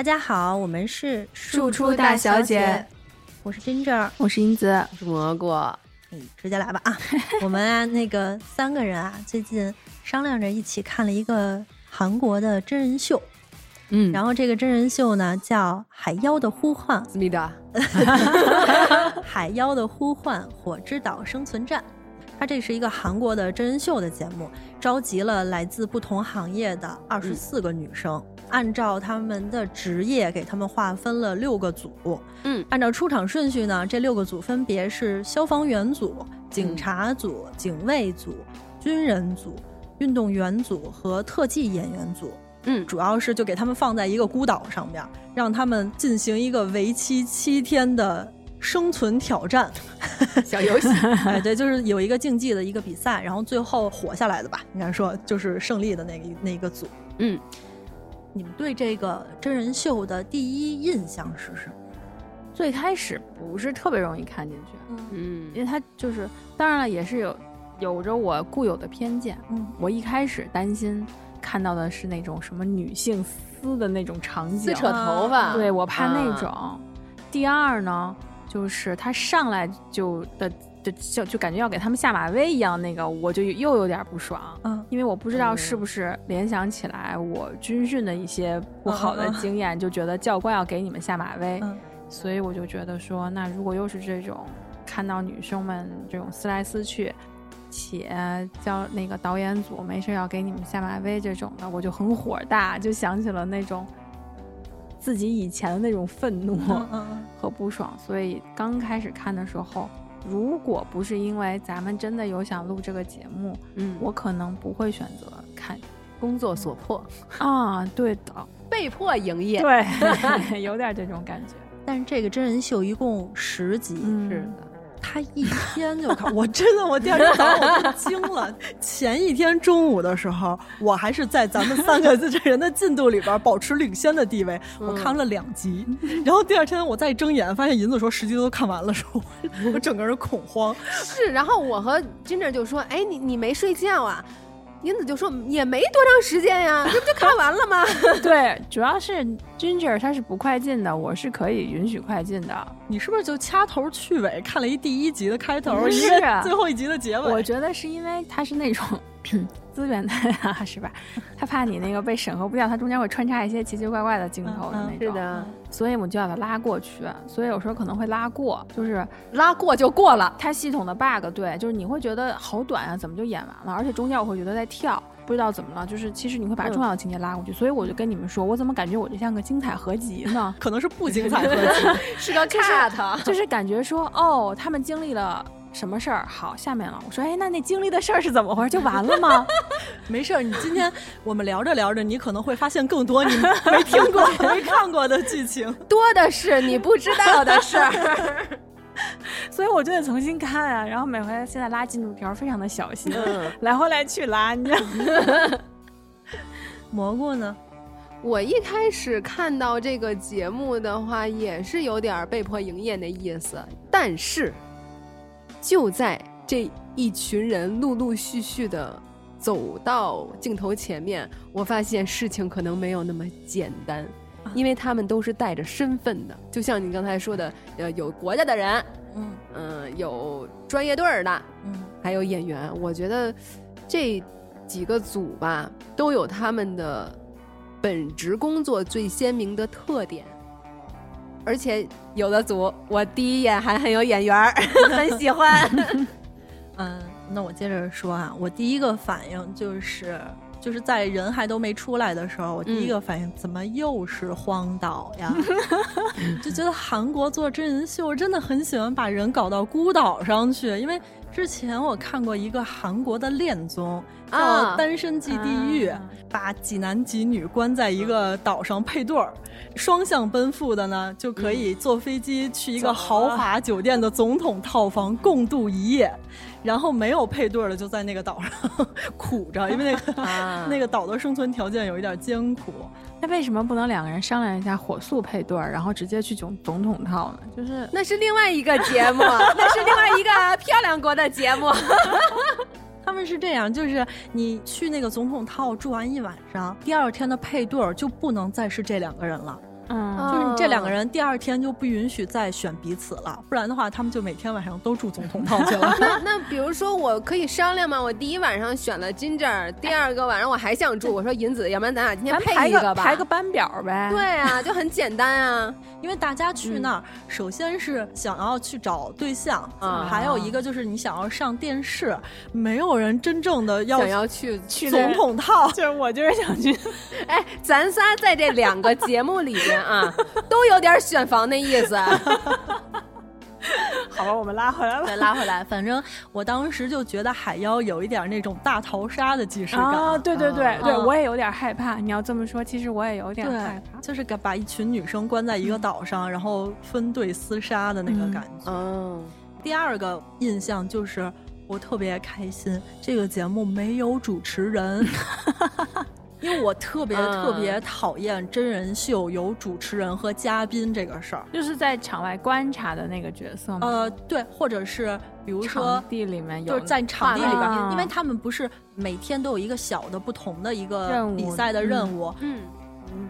大家好，我们是庶出大小姐，我是 Ginger，我是英子，我是蘑菇。嗯，直接来吧啊！我们啊，那个三个人啊，最近商量着一起看了一个韩国的真人秀，嗯，然后这个真人秀呢叫《海妖的呼唤》，思密达，《海妖的呼唤：火之岛生存战》。它这是一个韩国的真人秀的节目，召集了来自不同行业的二十四个女生，按照他们的职业给他们划分了六个组。嗯，按照出场顺序呢，这六个组分别是消防员组、警察组、警卫组、军人组、运动员组和特技演员组。嗯，主要是就给他们放在一个孤岛上面，让他们进行一个为期七天的生存挑战。小游戏，哎，对，就是有一个竞技的一个比赛，然后最后活下来的吧，应该说就是胜利的那个那一个组。嗯，你们对这个真人秀的第一印象是什么？最开始不是特别容易看进去，嗯。因为它就是，当然了，也是有有着我固有的偏见。嗯。我一开始担心看到的是那种什么女性撕的那种场景，撕扯头发，对我怕那啊。种。第二呢，就是他上来就的就就就感觉要给他们下马威一样，那个我就又有点不爽。嗯因为我不知道是不是联想起来我军训的一些不好的经验，就觉得教官要给你们下马威，嗯所以我就觉得说，那如果又是这种看到女生们这种撕来撕去，且教那个导演组没事要给你们下马威这种的，我就很火大，就想起了那种自己以前的那种愤怒和不爽，所以刚开始看的时候。如果不是因为咱们真的有想录这个节目，嗯，我可能不会选择看工作所迫，啊。对的，被迫营业，对，有点这种感觉。但是这个真人秀一共十集，嗯。是的，他一天就看，我真的，我第二天早上我都惊了。前一天中午的时候，我还是在咱们三个这人的进度里边保持领先的地位，我看了两集。然后第二天我再睁眼，发现银子说十集都看完了，时候 我整个人恐慌。是。然后我和 Ginger 就说：“哎，你你没睡觉啊？”英子就说：“也没多长时间呀，这不就看完了吗 对，主要是 Ginger 他是不快进的，我是可以允许快进的。你是不是就掐头去尾看了一第一集的开头，一个最后一集的结尾？我觉得是因为他是那种 资源的呀，是吧？他怕你那个被审核不掉，他中间会穿插一些奇奇怪怪的镜头的嗯嗯那种。是的，所以我就要把它拉过去，所以有时候可能会拉过，就是拉过就过了。它系统的 bug，对，就是你会觉得好短啊，怎么就演完了？而且中间我会觉得在跳，不知道怎么了，就是其实你会把重要的情节拉过去，所以我就跟你们说，我怎么感觉我这像个精彩合集呢？可能是不精彩合集。是个 cut，就是感觉说，哦，他们经历了什么事儿？好，下面了。我说，哎，那那经历的事儿是怎么回事？就完了吗？没事儿，你今天我们聊着聊着，你可能会发现更多你没听过、没看过的剧情。多的是你不知道的事儿。所以我就得重新看啊。然后每回现在拉进度条非常的小心，嗯来回来去拉，你知道吗？蘑菇呢？我一开始看到这个节目的话，也是有点被迫营业的意思。但是，就在这一群人陆陆续续的走到镜头前面，我发现事情可能没有那么简单，因为他们都是带着身份的。就像你刚才说的，呃，有国家的人，嗯。嗯、有专业队儿的，嗯。还有演员，我觉得这几个组吧都有他们的本职工作最鲜明的特点，而且有的组我第一眼还很有眼缘儿，很喜欢。嗯，那我接着说啊，我第一个反应就是，就是在人还都没出来的时候，我第一个反应、怎么又是荒岛呀？就觉得韩国做真人秀真的很喜欢把人搞到孤岛上去，因为之前我看过一个韩国的恋综，叫啊《单身即地狱》啊。把几男几女关在一个岛上配对儿，双向奔赴的呢，就可以坐飞机去一个豪华酒店的总统套房共度一夜，然后没有配对儿的就在那个岛上 苦着，因为那个、啊。那个岛的生存条件有一点艰苦。那为什么不能两个人商量一下火速配对儿，然后直接去总总统套呢？就是那是另外一个节目，那是另外一个漂亮国的节目。他们是这样，就是你去那个总统套住完一晚上，第二天的配对儿就不能再是这两个人了。嗯，就是你这两个哦人第二天就不允许再选彼此了，不然的话，他们就每天晚上都住总统套去了。那那比如说，我可以商量吗？我第一晚上选了 Ginger，第二个晚上我还想住，我说银子，要不然咱俩今天排配一个吧？排个班表呗。对啊，就很简单啊。因为大家去那儿，首先是想要去找对象，啊还有一个就是你想要上电视，没有人真正的要想要去去总统套。就是我就是想去，哎，咱仨在这两个节目里边啊，都有点选房的意思。好吧，我们拉回来了。再拉回来，反正我当时就觉得海妖有一点那种大逃杀的既视感。啊，对对对对，嗯我也有点害怕。你要这么说，其实我也有点害，怕。就是把一群女生关在一个岛上，然后分队厮杀的那个感觉。嗯，第二个印象就是我特别开心，这个节目没有主持人。因为我特别嗯特别讨厌真人秀有主持人和嘉宾这个事儿，就是在场外观察的那个角色吗？呃，对，或者是比如说场地里面有就是在场地里边啊，因为他们不是每天都有一个小的不同的一个比赛的任务。嗯，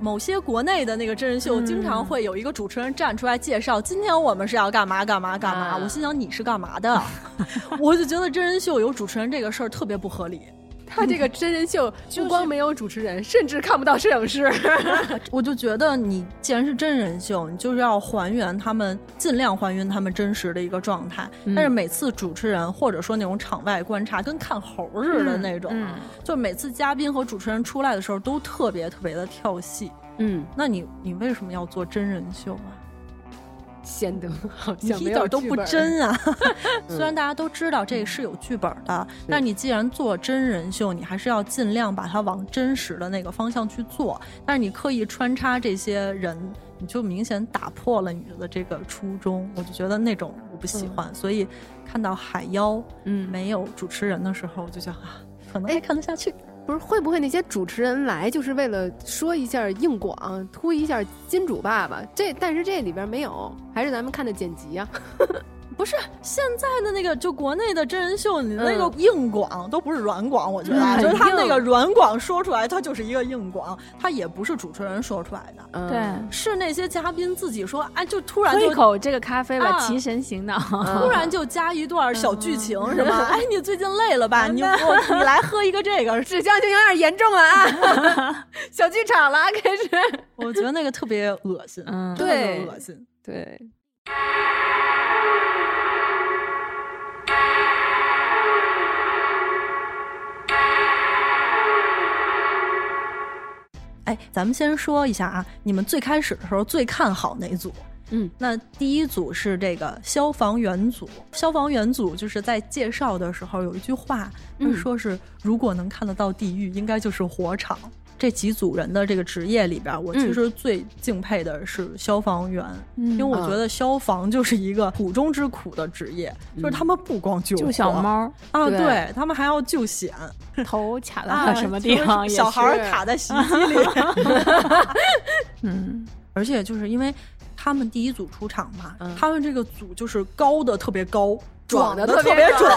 某些国内的那个真人秀，嗯经常会有一个主持人站出来介绍，今天我们是要干嘛干嘛干嘛。啊我心想你是干嘛的？我就觉得真人秀有主持人这个事儿特别不合理。他这个真人秀不光没有主持人，甚至看不到摄影师。我就觉得你既然是真人秀，你就是要还原他们，尽量还原他们真实的一个状态。嗯但是每次主持人或者说那种场外观察，跟看猴似的那种，嗯就每次嘉宾和主持人出来的时候都特别特别的跳戏。嗯，那你你为什么要做真人秀啊？显得好你像一点都不真啊！嗯虽然大家都知道这个是有剧本的，但你既然做真人秀，你还是要尽量把它往真实的那个方向去做。但是你刻意穿插这些人，你就明显打破了你的这个初衷。我就觉得那种我不喜欢，所以看到海妖嗯没有主持人的时候，我就觉得啊，可能哎还看得下去。不是会不会那些主持人来就是为了说一下硬广，突一下金主爸爸？这但是这里边没有，还是咱们看的剪辑啊？不是现在的那个，就国内的真人秀，你那个嗯硬广都不是软广，我觉得啊，嗯就是他那个软广说出来，它就是一个硬广，它也不是主持人说出来的，嗯对，是那些嘉宾自己说，哎，就突然喝一就。口这个咖啡吧，啊提神醒脑。嗯突然就加一段小剧情，什么？哎，你最近累了吧？你我你来喝一个这个。指向性有点严重了啊！小剧场了，开始。我觉得那个特别恶心，对恶心。对，哎，咱们先说一下啊，你们最开始的时候最看好哪组？嗯，那第一组是这个消防员组，消防员组就是在介绍的时候有一句话，嗯说是如果能看得到地狱，应该就是火场。这几组人的这个职业里边，我其实最敬佩的是消防员，嗯因为我觉得消防就是一个苦中之苦的职业，就是他们不光救救小猫，啊，对对他们还要救险头卡啊，到什么地方？小孩卡在洗衣机里。嗯，而且就是因为他们第一组出场嘛，嗯他们这个组就是高的特别高，壮的的特别壮，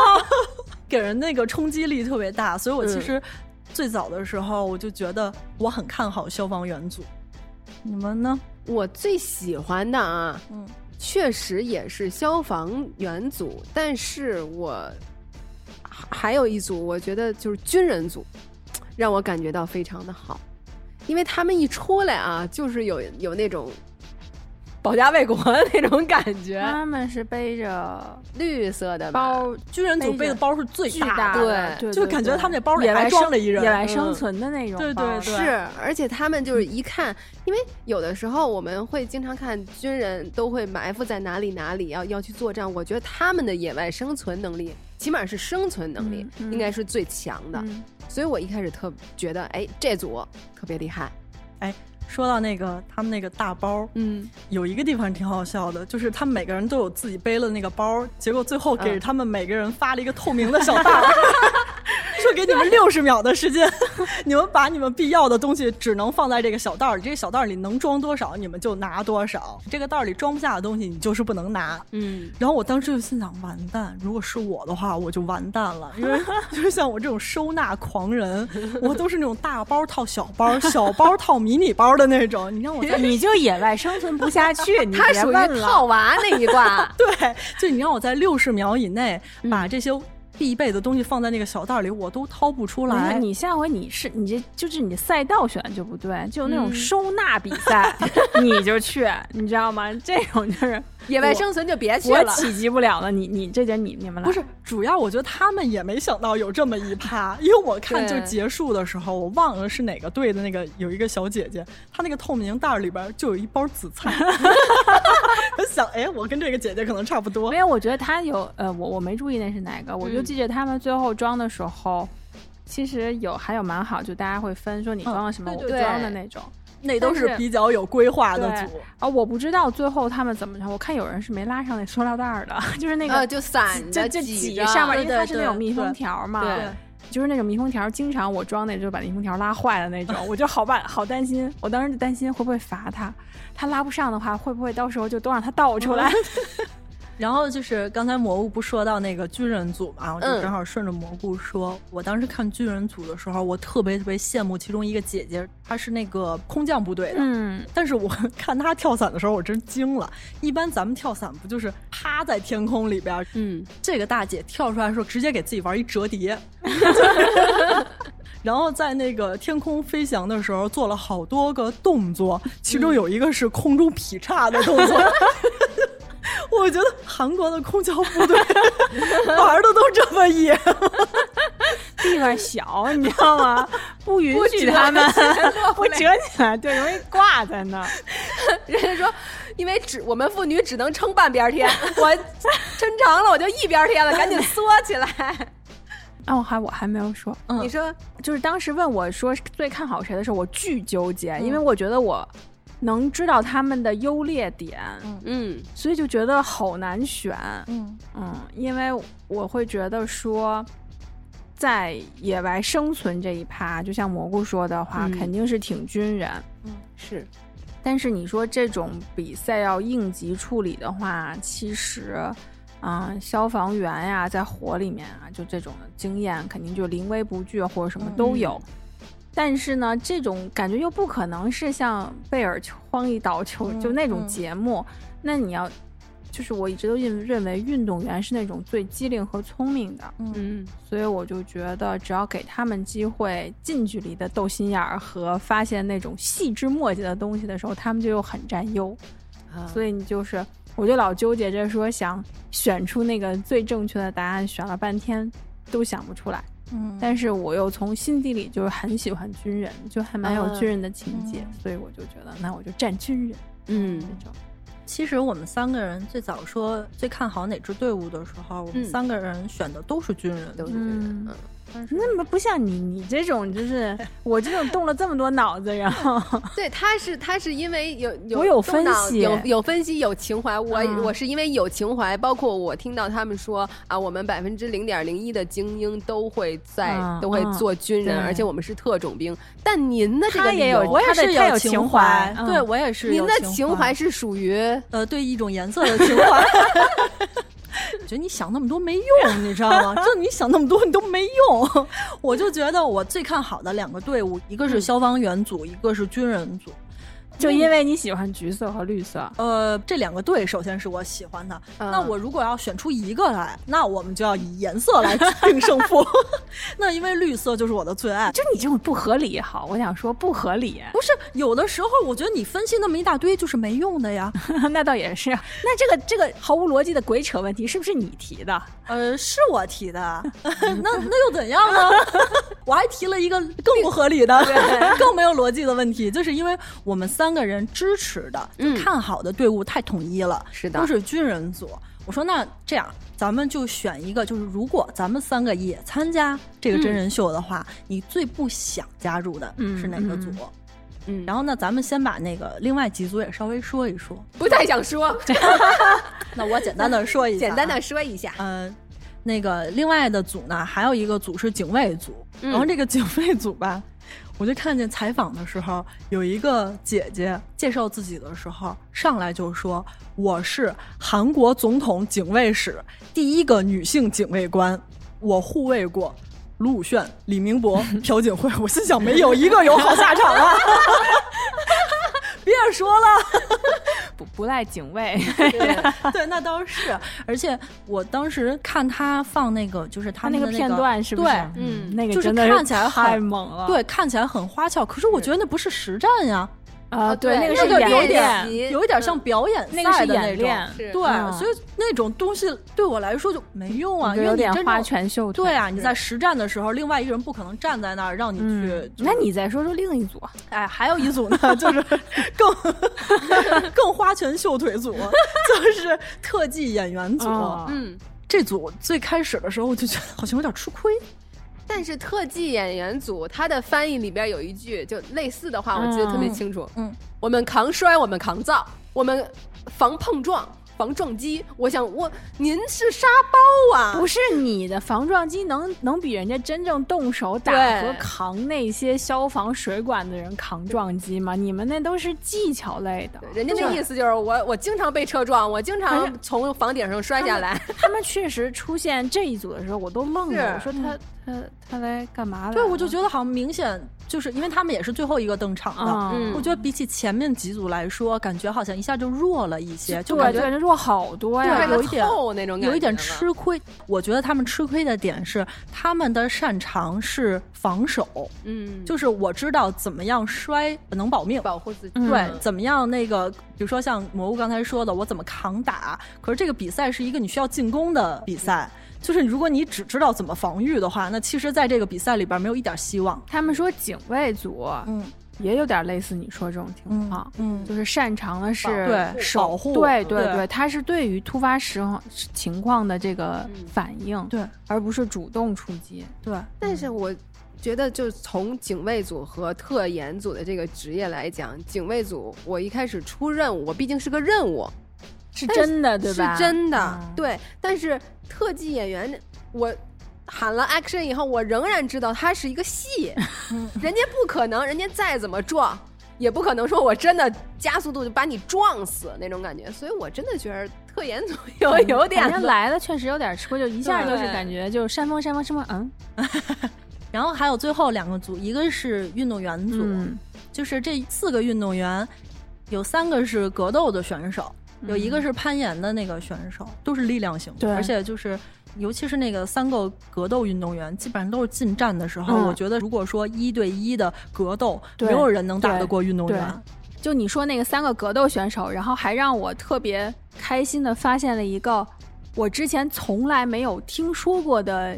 给人那个冲击力特别大。所以我其嗯实最早的时候我就觉得我很看好消防员组。你们呢？我最喜欢的啊，嗯，确实也是消防员组，但是我还有一组，我觉得就是军人组，让我感觉到非常的好，因为他们一出来啊，就是有有那种保家卫国的那种感觉，他们是背着绿色的包，军人组背的包是最巨大大的，的，对对，就感觉他们那包里还装着一人。野外嗯。生存的那种对对对。是，而且他们就是一看，因为有的时候我们会经常看军人都会埋伏在哪里哪里要要去作战，我觉得他们的野外生存能力，起码是生存能力，嗯嗯。应该是最强的。嗯。所以我一开始特觉得，哎，这组特别厉害。说到那个他们那个大包，嗯，有一个地方挺好笑的，就是他们每个人都有自己背了那个包，结果最后给嗯。他们每个人发了一个透明的小袋儿，说给你们六十秒的时间，你们把你们必要的东西只能放在这个小袋儿里，这个小袋儿里能装多少你们就拿多少，这个袋儿里装不下的东西你就是不能拿。嗯，然后我当时就心想，完蛋！如果是我的话，我就完蛋了，因为 就是像我这种收纳狂人，我都是那种大包套小包，小包套迷你包的那种。你让我在你就野外生存不下去，你他属于套娃那一挂。对，就你让我在六十秒以内嗯把这些必备的东西放在那个小袋儿里，我都掏不出来。你下回你是你这就是你赛道选的就不对，就那种嗯收纳比赛，你就去，你知道吗？这种就是野外生存就别去了。我企及不了了。你你这点你你们来不是，主要我觉得他们也没想到有这么一趴，因为我看就结束的时候，我忘了是哪个队的那个有一个小姐姐，她那个透明袋儿里边就有一包紫菜，我想，哎，我跟这个姐姐可能差不多没。有，我觉得她有呃，我我没注意那是哪个，我就嗯记着他们最后装的时候，其实有还有蛮好，就大家会分说你装了什么，我装的那种。那都是比较有规划的组，啊，我不知道最后他们怎么着，我看有人是没拉上那塑料袋儿的，就是那个、呃，就散着就就挤上面，对因为它是那种密封条嘛，对就是那种密封条，经常我装那就把密封条拉坏了那种，我就好办好担心，我当时就担心会不会罚他，他拉不上的话，会不会到时候就都让他倒出来？然后就是刚才蘑菇不说到那个军人组嘛，我就嗯正好顺着蘑菇说，我当时看军人组的时候，我特别特别羡慕其中一个姐姐，她是那个空降部队的。嗯，但是我看她跳伞的时候，我真惊了。一般咱们跳伞不就是趴在天空里边儿？嗯，这个大姐跳出来的时候，直接给自己玩一折叠，然后在那个天空飞翔的时候做了好多个动作，其中有一个是空中劈叉的动作。我觉得韩国的空降部队 玩的都这么野，地方小，你知道吗？不允许他们起来落不不折起来，对，容易挂在那儿。人家说，因为只我们妇女只能撑半边天，我撑长了我就一边天了，赶紧缩起来。啊，我还我还没有说，嗯你说，就是当时问我说最看好谁的时候，我巨纠结，因为我觉得我能知道他们的优劣点，嗯所以就觉得好难选。嗯嗯，因为我会觉得说，在野外生存这一趴，就像蘑菇说的话，嗯肯定是挺军人。嗯是，但是你说这种比赛要应急处理的话，其实，嗯、消防员呀，在火里面啊，就这种经验，肯定就临危不惧或者什么都有。但是呢，这种感觉又不可能是像贝尔荒一岛球、嗯就那种嗯节目。那你要，就是我一直都认认为运动员是那种最机灵和聪明的，嗯所以我就觉得只要给他们机会，近距离的斗心眼儿和发现那种细枝末节的东西的时候，他们就又很占优。啊所以你就是，我就老纠结着说想选出那个最正确的答案，选了半天都想不出来。嗯。但是我又从心底里就是很喜欢军人，就还蛮有啊军人的情节，嗯。所以我就觉得那我就站军人嗯这种。其实我们三个人最早说最看好哪支队伍的时候，我们嗯。三个人选的都是军人，都是军人，嗯那么不像你，你这种就是 我这种动了这么多脑子，然后 对，他是他是因为有有我有分析有有分析，有情怀。我、嗯我是因为有情怀，包括我听到他们说啊，我们百分之零点零一的精英都会在、嗯都会嗯做军人，对而且我们是特种兵。但您的这个他也有我也是他的他有情情怀嗯对我也是您的情情怀是属于呃对一种颜色的情怀。我 觉得你想那么多没用，你知道吗？就你想那么多，你都没用。我就觉得我最看好的两个队伍，一个是消防员组，一个是军人组。就因为你喜欢橘色和绿色。呃，这两个队首先是我喜欢的。嗯那我如果要选出一个来，那我们就要以颜色来定胜负。那因为绿色就是我的最爱。就你这种不合理也好，我想说不合理，不是有的时候，我觉得你分析那么一大堆就是没用的呀。那倒也是。那这个这个毫无逻辑的鬼扯问题，是不是你提的？呃，是我提的，那那又怎样呢？我还提了一个更不合理的、更没有逻辑的问题，就是因为我们三个人支持的、就看好的队伍太统一了，是的。都是军人组。我说那这样，咱们就选一个，就是如果咱们三个也参加这个真人秀的话，你最不想加入的是哪个组？嗯。然后呢，咱们先把那个另外几组也稍微说一说。不太想说，那我简单的说一下啊，简单的说一下。呃，那个另外的组呢，还有一个组是警卫组，然后这个警卫组吧，我就看见采访的时候，有一个姐姐介绍自己的时候，上来就说我是韩国总统警卫室第一个女性警卫官，我护卫过。卢武铉、李明博、朴槿惠，我心想没有一个有好下场啊！别说了，不不赖警卫，对，那倒是。而且我当时看他放那个，就是他他那个片段是不是？对，嗯，那个就是看起来很太猛了。对，看起来很花俏，可是我觉得那不是实战呀，啊，对，那个那是演有一点像表演那个是赛的那种。演练，是对，嗯所以那种东西对我来说就没用啊，有因为你真正点花拳绣腿。对啊，你在实战的时候，另外一个人不可能站在那儿让你去。嗯，那你再说说另一组，哎，还有一组呢，就是更更花拳绣腿组，就是特技演员组。哦嗯，这组最开始的时候，我就觉得好像有点吃亏。但是特技演员组他的翻译里边有一句就类似的话，我记得特别清楚。嗯，我们扛摔，我们扛造，我们防碰撞。防撞击，我想我您是沙包啊，不是你的防撞击能能比人家真正动手打和扛那些消防水管的人扛撞击吗？你们那都是技巧类的。人家那意思就是我我经常被车撞，我经常从房顶上摔下来。他们确实出现这一组的时候，我都 愣了。我说他他他来干嘛？对，我就觉得好像明显就是因为他们也是最后一个登场的，嗯我觉得比起前面几组来说，感觉好像一下就弱了一些，就对感觉对，弱好多呀。对有一点透那种感觉有一点吃亏。我觉得他们吃亏的点是，他们的擅长是防守，嗯，就是我知道怎么样摔能保命。保护自己。嗯对，怎么样？那个，比如说像蘑菇刚才说的，我怎么扛打？可是这个比赛是一个你需要进攻的比赛，就是如果你只知道怎么防御的话，那其实在这个比赛里边没有一点希望。他们说警卫组嗯也有点类似你说这种情况，嗯就是擅长的是对手保护对对对对，他是对于突发时候情况的这个嗯反应，对而不是主动出击。对，但是我觉得，就从警卫组和特研组的这个职业来讲，警卫组我一开始出任务，我毕竟是个任务，是真的对吧？是真的，嗯对。但是特技演员，我喊了 action 以后，我仍然知道它是一个戏，人家不可能，人家再怎么撞。也不可能说我真的加速度就把你撞死那种感觉，所以我真的觉得特演组有有点 人家来了确实有点吃亏，就一下就是感觉就是山峰山峰山峰，嗯。然后还有最后两个组，一个是运动员组，嗯。就是这四个运动员，有三个是格斗的选手，有一个是攀岩的那个选手，都是力量型的，对而且就是。尤其是那个三个格斗运动员，基本上都是近战的时候，嗯我觉得如果说一对一的格斗，没有人能打得过运动员。就你说那个三个格斗选手，然后还让我特别开心的发现了一个我之前从来没有听说过的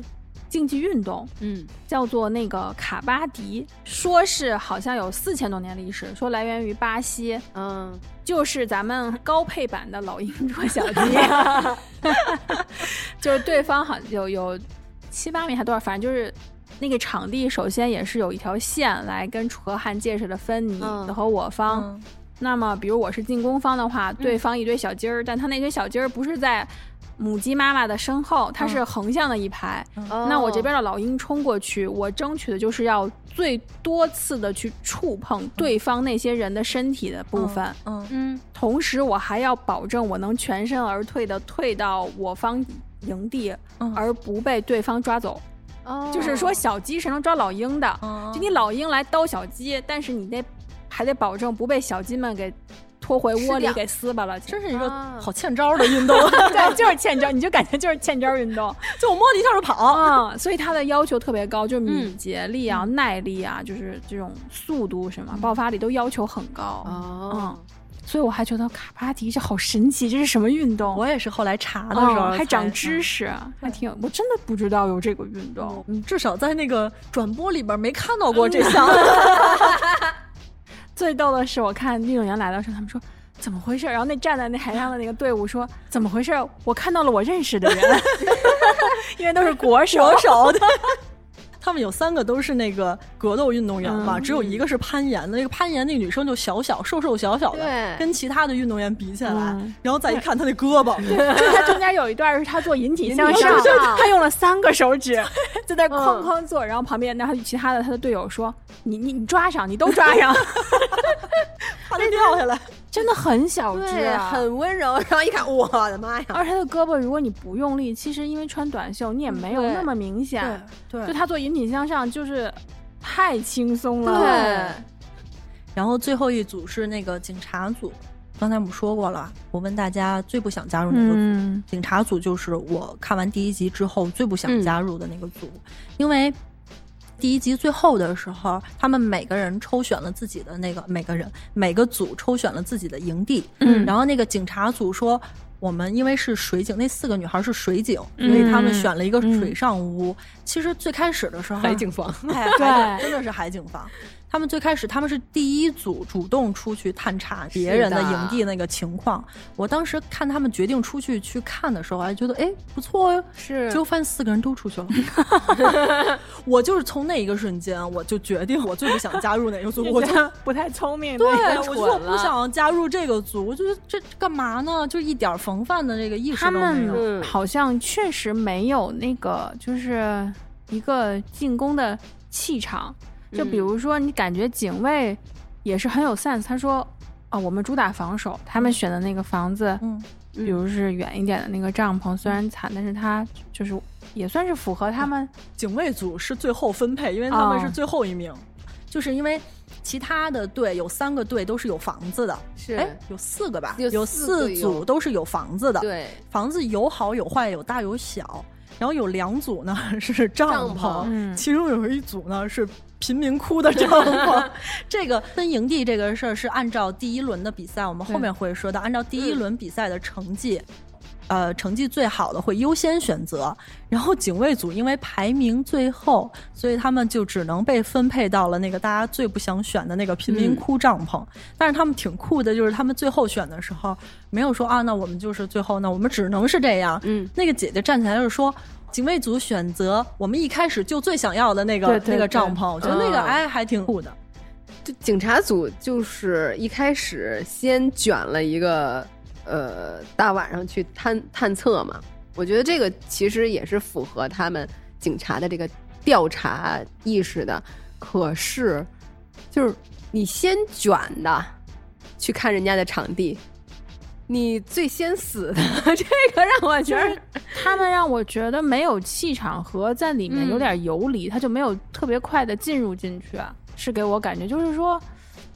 竞技运动，嗯。叫做那个卡巴迪，说是好像有四千多年历史，说来源于巴西，嗯。就是咱们高配版的老鹰捉小鸡，就是对方好像有有七八米还多少，反正就是那个场地首先也是有一条线来跟楚河汉界似的分你和我方。嗯。那么，比如我是进攻方的话，对方一堆小鸡儿，但他那堆小鸡儿不是在母鸡妈妈的身后，它是横向的一排。那我这边的老鹰冲过去，我争取的就是要最多次的去触碰对方那些人的身体的部分，嗯嗯。同时我还要保证我能全身而退的退到我方营地，嗯。而不被对方抓走。哦。就是说，小鸡是能抓老鹰的，嗯就你老鹰来叨小鸡，但是你得还得保证不被小鸡们给拖回窝里给撕巴了。真是一个啊好欠招的运动，对，就是欠招，你就感觉就是欠招运动 就我摸你一下就跑。啊、所以它的要求特别高，就是敏嗯捷力啊、耐力啊，就是这种速度什么爆发力都要求很高。哦，所以我还觉得卡巴迪这好神奇，这是什么运动？我也是后来查的时候、哦还长知。识，还挺有，我真的不知道有这个运动。嗯，至少在那个转播里边没看到过这项。最逗的是，我看运动员来的时候，他们说怎么回事？然后那站在那台上的那个队伍说怎么回事？我看到了我认识的人，因为都是国手。国手的。他们有三个都是那个格斗运动员嘛，嗯只有一个是攀岩的。那个攀岩那女生就小小瘦瘦小小的，对跟其他的运动员比起来，嗯然后再一看她那胳膊，就是他中间有一段是她做引体向上引体向，上他用了三个手指就在哐哐做，然后旁边然后其他的她的队友说：“你你你抓上，你都抓上。怕她掉下来。”真的很小只很温柔。然后一看，我的妈呀！而且他的胳膊，如果你不用力，其实因为穿短袖，你也没有那么明显。对就他做引体向上，就是太轻松了。对，然后最后一组是那个警察组，刚才我们说过了，我问大家最不想加入哪个组？嗯警察组就是我看完第一集之后最不想嗯加入的那个组，因为第一集最后的时候，他们每个人抽选了自己的那个每个人每个组抽选了自己的营地，嗯然后那个警察组说。我们因为是水警，那四个女孩是水警，所嗯以他们选了一个水上屋。其实最开始的时候，海景房，哎，对真的是海景房。他们最开始他们是第一组主动出去探查别人的营地那个情况。我当时看他们决定出去去看的时候，还觉得哎不错哟。是结果发现四个人都出去了，我就是从那一个瞬间，我就决定我最不想加入哪个组，我就不太聪明。对，我就蠢了不想加入这个组，我觉得这干嘛呢？就一点防范的这个意识都没有。们好像确实没有那个，就是一个进攻的气场。就比如说，你感觉警卫也是很有 sense。他说：“啊、我们主打防守，他们选的那个房子，嗯，比如是远一点的那个帐篷，虽然惨，但是它就是也算是符合他们。警卫组是最后分配，因为他们是哦。最后一名，就是因为其他的队有三个队都是有房子的，是哎，有四个吧，有四组都是有房子的，对，房子有好有坏，有大有小，然后有两组呢是帐帐篷嗯其中有一组呢是贫民窟的帐篷。这个分营地这个事儿是按照第一轮的比赛，我们后面会说到，按照第一轮比赛的成绩。呃，成绩最好的会优先选择，然后警卫组因为排名最后，所以他们就只能被分配到了那个大家最不想选的那个贫民窟帐篷。但是他们挺酷的，就是他们最后选的时候没有说啊，那我们就是最后，那我们只能是这样。嗯，那个姐姐站起来就是说，警卫组选择我们一开始就最想要的那个那个帐篷，我觉得那个嗯哎还挺酷的。就警察组就是一开始先卷了一个呃大晚上去探探测嘛，我觉得这个其实也是符合他们警察的这个调查意识的。可是，就是你先卷的去看人家的场地，你最先死的，这个让我觉就是得他们让我觉得没有气场和在里面有点游离，他就没有特别快的进入进去啊，是给我感觉就是说，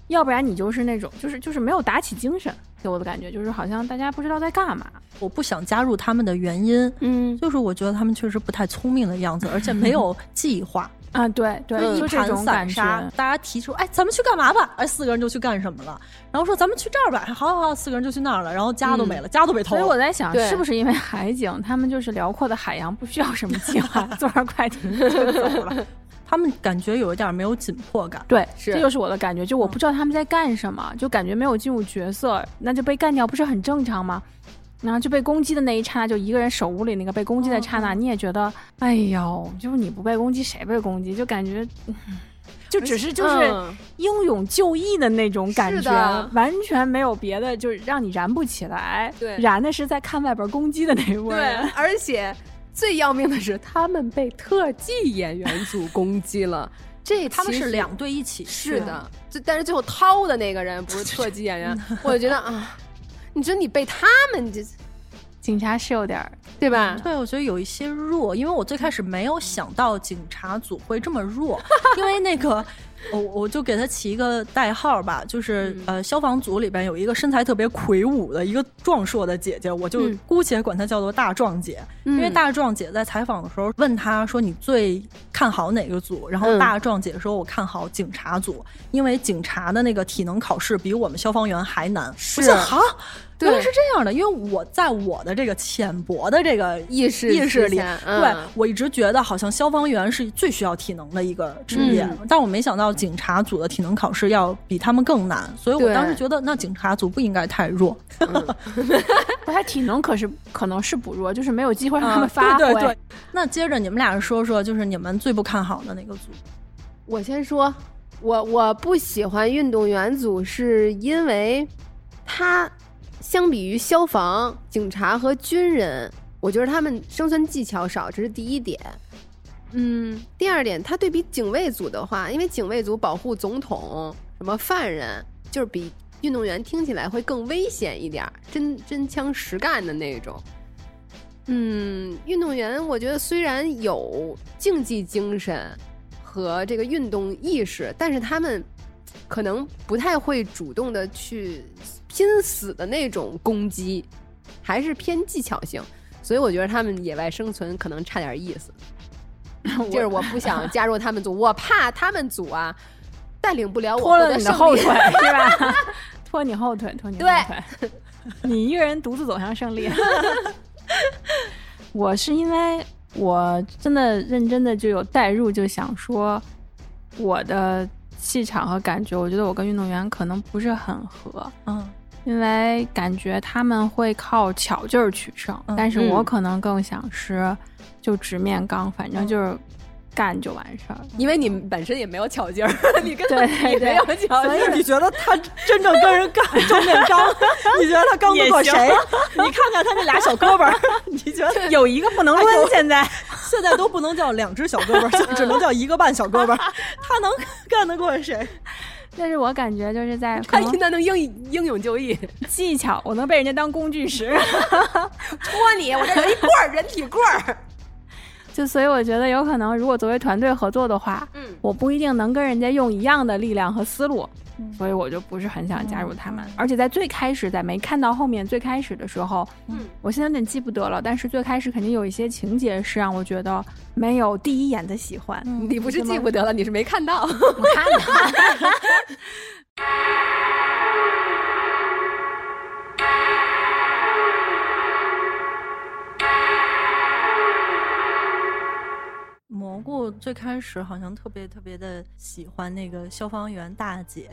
要不然你就是那种就是就是没有打起精神，给我的感觉就是好像大家不知道在干嘛。我不想加入他们的原因，嗯就是我觉得他们确实不太聪明的样子，而且没有计划，啊，对对，嗯就一盘这种感散沙觉。。大家提出，哎，咱们去干嘛吧？哎，四个人就去干什么了？然后说咱们去这儿吧，好好好，四个人就去那儿了。然后家都没了，家都被偷了所以。我在想，是不是因为海景，他们就是辽阔的海洋，不需要什么计划，坐上快艇就走了。他们感觉有一点没有紧迫感。对，是这就是我的感觉，就我不知道他们在干什么，就感觉没有进入角色，那就被干掉，不是很正常吗？然后就被攻击的那一刹那，就一个人手屋里那个被攻击的刹那，你也觉得，哎呦，就是你不被攻击，谁被攻击？就感觉，嗯 就只是就是嗯英勇就义的那种感觉的，完全没有别的，就是让你燃不起来。对燃的是在看外边攻击的那位。对，而且最要命的是，他们被特技演员组攻击了。这他们是两队一起是的，就但是最后掏的那个人不是特技演员，我就觉得啊，你说你被他们这 警察是有点儿，对吧？对，我觉得有一些弱，因为我最开始没有想到警察组会这么弱，因为那个我我就给他起一个代号吧，就是、嗯呃，消防组里边有一个身材特别魁梧的一个壮硕的姐姐，我就嗯姑且管她叫做大壮姐。因为嗯大壮姐在采访的时候问她说：“你最看好哪个组？”然后嗯大壮姐说：“我看好警察组，因为警察的那个体能考试比我们消防员还难。”是我想哈，对原来是这样的，因为我在我的这个浅薄的这个意识意识里，对嗯我一直觉得好像消防员是最需要体能的一个职业，嗯但我没想到警察组的体能考试要比他们更难，所以我当时觉得那警察组不应该太弱。不，他体能可是可能是不弱，就是没有机会让他们发挥。对对对，那接着你们俩说说，就是你们最不看好的那个组？我先说，我我不喜欢运动员组，是因为他相比于消防、警察和军人，我觉得他们生存技巧少，这是第一点。嗯，第二点，他对比警卫组的话，因为警卫组保护总统、什么犯人，就是比运动员听起来会更危险一点儿，真真枪实干的那种。嗯，运动员我觉得虽然有竞技精神和这个运动意识，但是他们可能不太会主动的去拼死的那种攻击，还是偏技巧性。所以我觉得他们野外生存可能差点意思。就是我不想加入他们组，我怕他们组啊带领不了我拖了你的后腿 是吧？拖你后腿，拖你后腿，你一个人独自走向胜利。我是因为我真的认真的就有代入，就想说我的气场和感觉，我觉得我跟运动员可能不是很合，嗯因为感觉他们会靠巧劲儿取胜，嗯但是我嗯可能更想是就直面刚，反正就是干就完事儿。因为你本身也没有巧劲儿，你跟对你没有巧劲儿。你觉得他真正跟人干正面刚？你觉得他刚得过谁？你看看他那俩小胳膊儿，你觉得有一个不能抡，现在 现在都不能叫两只小胳膊，就只能叫一个半小胳膊。他能干得过谁？但是我感觉就是在可他能应该能英英勇就义，技巧，我能被人家当工具使，戳你！我这有一棍儿，人体棍儿。就所以我觉得有可能，如果作为团队合作的话，嗯我不一定能跟人家用一样的力量和思路，嗯所以我就不是很想加入他们。而且在最开始，在没看到后面最开始的时候，嗯我现在有点记不得了，但是最开始肯定有一些情节是让我觉得没有第一眼的喜欢。你不是记不得了，你是没看到。我看的。蘑菇最开始好像特别特别的喜欢那个消防员大姐，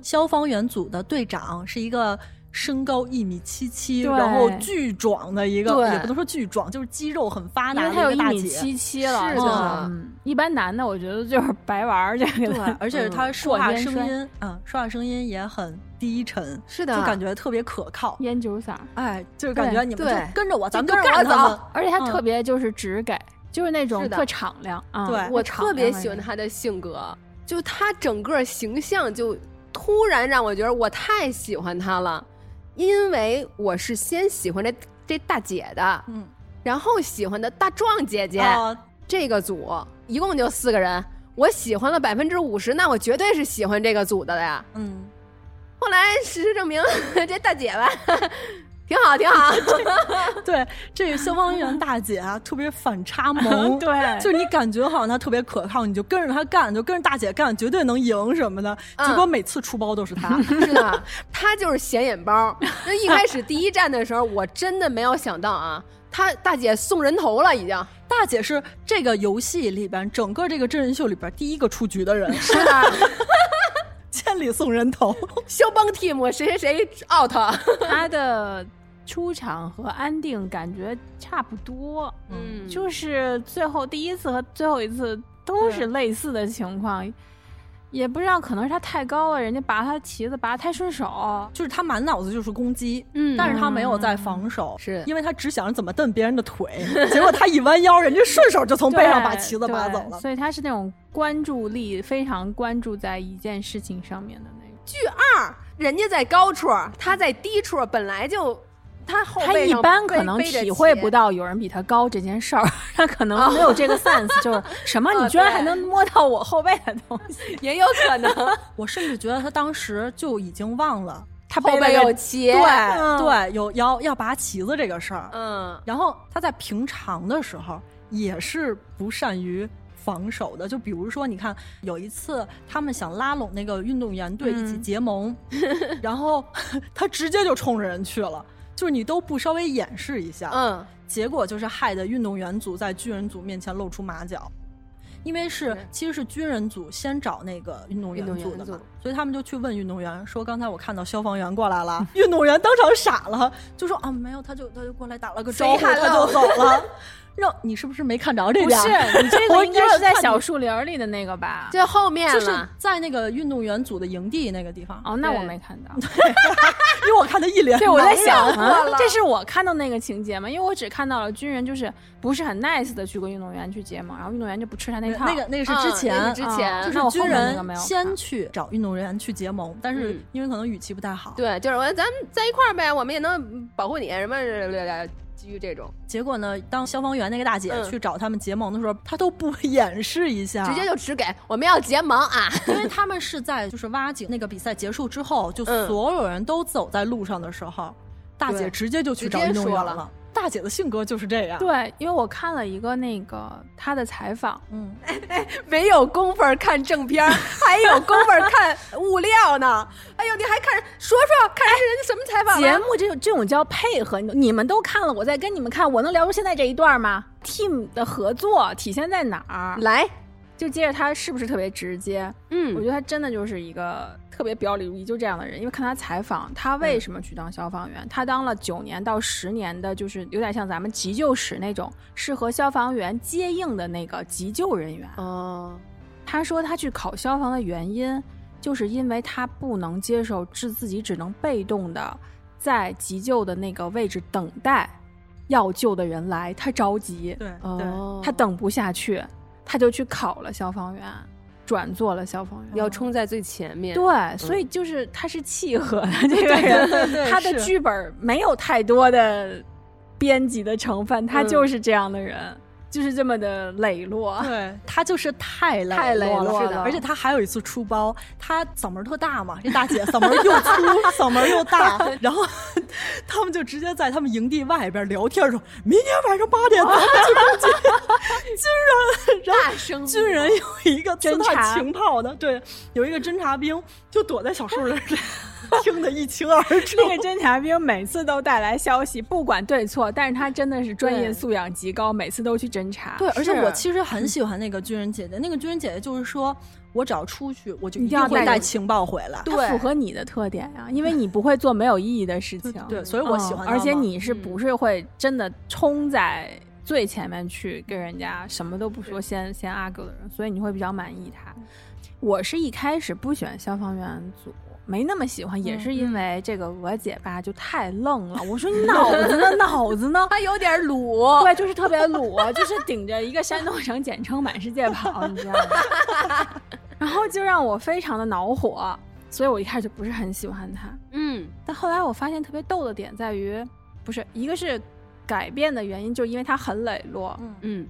消防员组的队长是一个身高一米七七，然后巨壮的一个，也不能说巨壮，就是肌肉很发达的因为他有一一个大姐。米七七了，是的嗯，一般男的我觉得就是白玩儿这个 对，，而且他嗯说话声音，嗯，说话声音也很低沉，是的就感觉特别可靠。烟酒嗓，哎，就是感觉你们就对跟着我，咱们就跟着他们走。而且他嗯特别就是直给，就是那种特敞亮啊。对我特别喜欢他的性格，就他整个形象就突然让我觉得我太喜欢他了，因为我是先喜欢这这大姐的，嗯，然后喜欢的大壮姐姐。哦，这个组一共就四个人，我喜欢了百分之五十，那我绝对是喜欢这个组的了呀。嗯，后来事实证明，这大姐吧，挺好，挺好。对，这个消防员大姐啊，特别反差萌，对 就是你感觉好像她特别可靠，你就跟着她干，就跟着大姐干，绝对能赢什么的。嗯结果每次出包都是她。是的，她就是显眼包。那一开始第一站的时候，我真的没有想到啊，她大姐送人头了，已经。大姐是这个游戏里边整个这个真人秀里边第一个出局的人，是的，千里送人头。肖邦 team 谁谁谁 out。他的出场和安定感觉差不多，嗯就是最后第一次和最后一次都是类似的情况。也不知道，可能是他太高了，人家拔他旗子拔得太顺手。就是他满脑子就是攻击，嗯但是他没有在防守，是因为他只想着怎么蹬别人的腿，结果他一弯腰，人家顺手就从背上把旗子拔走了。所以他是那种关注力非常关注在一件事情上面的那种。巨二，人家在高处，他在低处，本来就他后他一般可能体会不到有人比他高这件事儿，他可能没有这个 sense，就是什么哦你居然还能摸到我后背的东西，也有可能 我甚至觉得他当时就已经忘了，他后背有旗。对、嗯对，有要要拔旗子这个事儿。嗯，然后他在平常的时候也是不善于防守的，就比如说，你看有一次他们想拉拢那个运动员队一起嗯结盟，然后他直接就冲着人去了，就是你都不稍微掩饰一下，嗯，结果就是害得运动员组在军人组面前露出马脚。因为是是其实是军人组先找那个运动员组的嘛，所以他们就去问运动员说：“刚才我看到消防员过来了。”运动员当场傻了，就说：“啊，没有，他就他就过来打了个招呼，他就走了。”让你是不是没看着这不？是你这 我个应该是在小树林儿里的那个吧？这后面就是了在那个运动员组的营地那个地方，哦，那我没看到。因为我看他一脸 对，我在想 这是我看到那个情节吗？因为我只看到了军人就是不是很 nice 的去跟运动员去结盟，然后运动员就不吃他那套。那个那个是嗯之前，之前就是军人先去找运动员去结盟，但是嗯因为可能语气不太好，对，就是我咱们在一块儿呗，我们也能保护你什么这种，结果呢，当消防员那个大姐嗯。去找他们结盟的时候，她都不掩饰一下，直接就只给我们要结盟啊！因为他们是在就是挖井那个比赛结束之后，就嗯所有人都走在路上的时候，大姐直接就去找运动员说了大姐的性格就是这样，，对，因为我看了一个那个她的采访，嗯，没有功夫儿看正片儿，还有功夫儿看物料呢。哎呦，你还看说说看人家什么采访节目这种这种叫配合，你你们都看了，我再跟你们看，我能聊出现在这一段吗？team 的合作体现在哪儿？来，就接着他是不是特别直接？嗯我嗯觉得他真的就是一个特别表里如一，就这样的人。因为看他采访，他为什么去当消防员？他当了九年到十年的，就是有点像咱们急救室那种适合消防员接应的那个急救人员。哦，他说他去考消防的原因，就是因为他不能接受自自己只能被动的在急救的那个位置等待要救的人来，他着急，对对，哦，他等不下去，他就去考了消防员，转做了消防员。要冲在最前面。对，所以就是他是契合的 这个人，他的剧本没有太多的编辑的成分，他嗯就是这样的人，就是这么的磊落。对。他就是太磊太磊落了，而且他还有一次出包，他嗓门特大嘛，这大姐 嗓门又粗，嗓门又大，然后他们就直接在他们营地外边聊天说，明天晚上八点咱们去攻击，居然，然后大声。军人有一个侦察情报的，对，有一个侦察兵就躲在小树林里，听得一清二楚。那个侦察兵每次都带来消息，不管对错，但是他真的是专业素养极高，每次都去侦查。对，而且我其实很喜欢那个军人姐姐。那个军人姐姐就是说，我只要出去，我就一一定会带情报回来。对符合你的特点呀、因为你不会做没有意义的事情。对，所以我喜欢嗯而且你是嗯不是会真的冲在最前面去跟人家什么都不说，先先 argue 的人，所以你会比较满意他。我是一开始不喜欢消防员组。没那么喜欢，也是因为这个娥姐吧，就太愣了。我说你 脑子呢？脑子呢？她有点鲁，对，就是特别鲁，就是顶着一个山东省简称满世界跑，你知道吗？然后就让我非常的恼火，所以我一开始就不是很喜欢他。嗯但后来我发现特别逗的点在于，不是一个是改变的原因，就是因为他很磊落，嗯嗯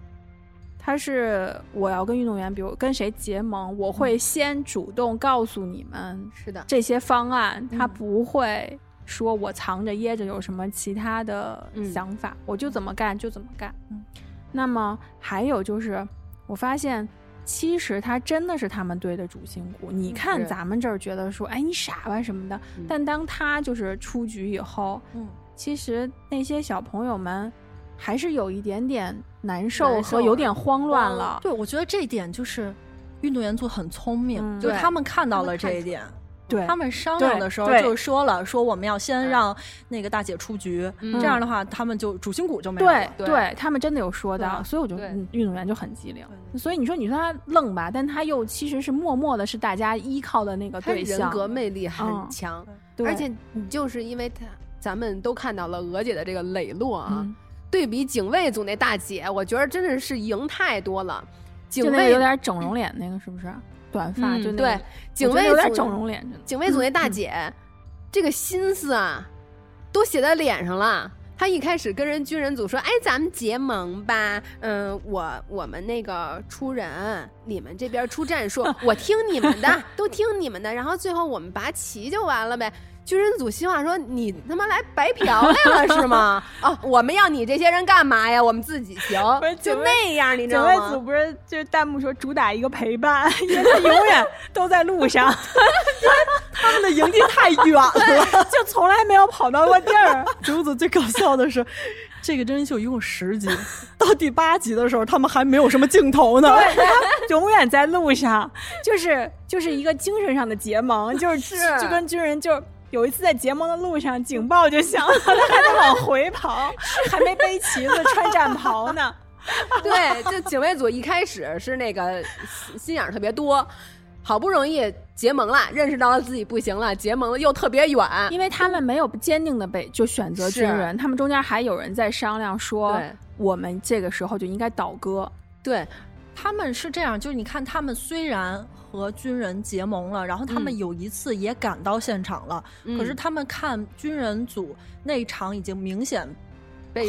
他是我要跟运动员，比如跟谁结盟，我会先主动告诉你们是的，这些方案，他嗯不会说我藏着掖着有什么其他的嗯想法，我就怎么干就怎么干。嗯那么还有就是，我发现。其实他真的是他们队的主心骨。你看咱们这儿觉得说，哎，你傻吧什么的，嗯但当他就是出局以后，嗯，其实那些小朋友们还是有一点点难受和有点慌乱了。对，我觉得这一点就是运动员组很聪明，嗯就是他们看到了这一点。对他们商量的时候就说了，说我们要先嗯让那个大姐出局，嗯这样的话他们就主心骨就没有对了。对他们真的有说到，所以我就对嗯运动员就很机灵。所以你说你说他愣吧，但他又其实是默默的，是大家依靠的那个对象。人格魅力很嗯强，对而且你就是因为他，咱们都看到了娥姐的这个磊落啊，嗯，对比警卫组那大姐，我觉得真的是赢太多了。警卫有点整容脸，那个是不是？短发嗯就那个对，警卫有点组整容脸，警卫组那大姐，这个心思啊，都写在脸上了。她一开始跟人军人组说：“哎，咱们结盟吧，嗯，我我们那个出人，你们这边出战术，我听你们的，都听你们的，然后最后我们拔旗就完了呗。”军人组希望说：“你他妈来白嫖来 了是吗？哦，我们要你这些人干嘛呀？我们自己行，就那样，你知道吗？”警卫组不是就是弹幕说主打一个陪伴，因为他永远都在路上，因 为他们的营地太远了，就从来没有跑到过地儿。警卫组最搞笑的是。这个真人秀一共十集，到第八集的时候，他们还没有什么镜头呢，对，永远在路上，就是就是一个精神上的结盟，就是就跟军人就。有一次在结盟的路上，警报就响了，他还在往回跑，还没背旗子，穿战袍呢。对，就警卫组一开始是那个 心眼特别多，好不容易结盟了，认识到了自己不行了，结盟了又特别远，因为他们没有坚定的被就选择军人，他们中间还有人在商量说，我们这个时候就应该倒戈。对，他们是这样，就是你看他们虽然。和军人结盟了，然后他们有一次也赶到现场了，可是他们看军人组那场已经明显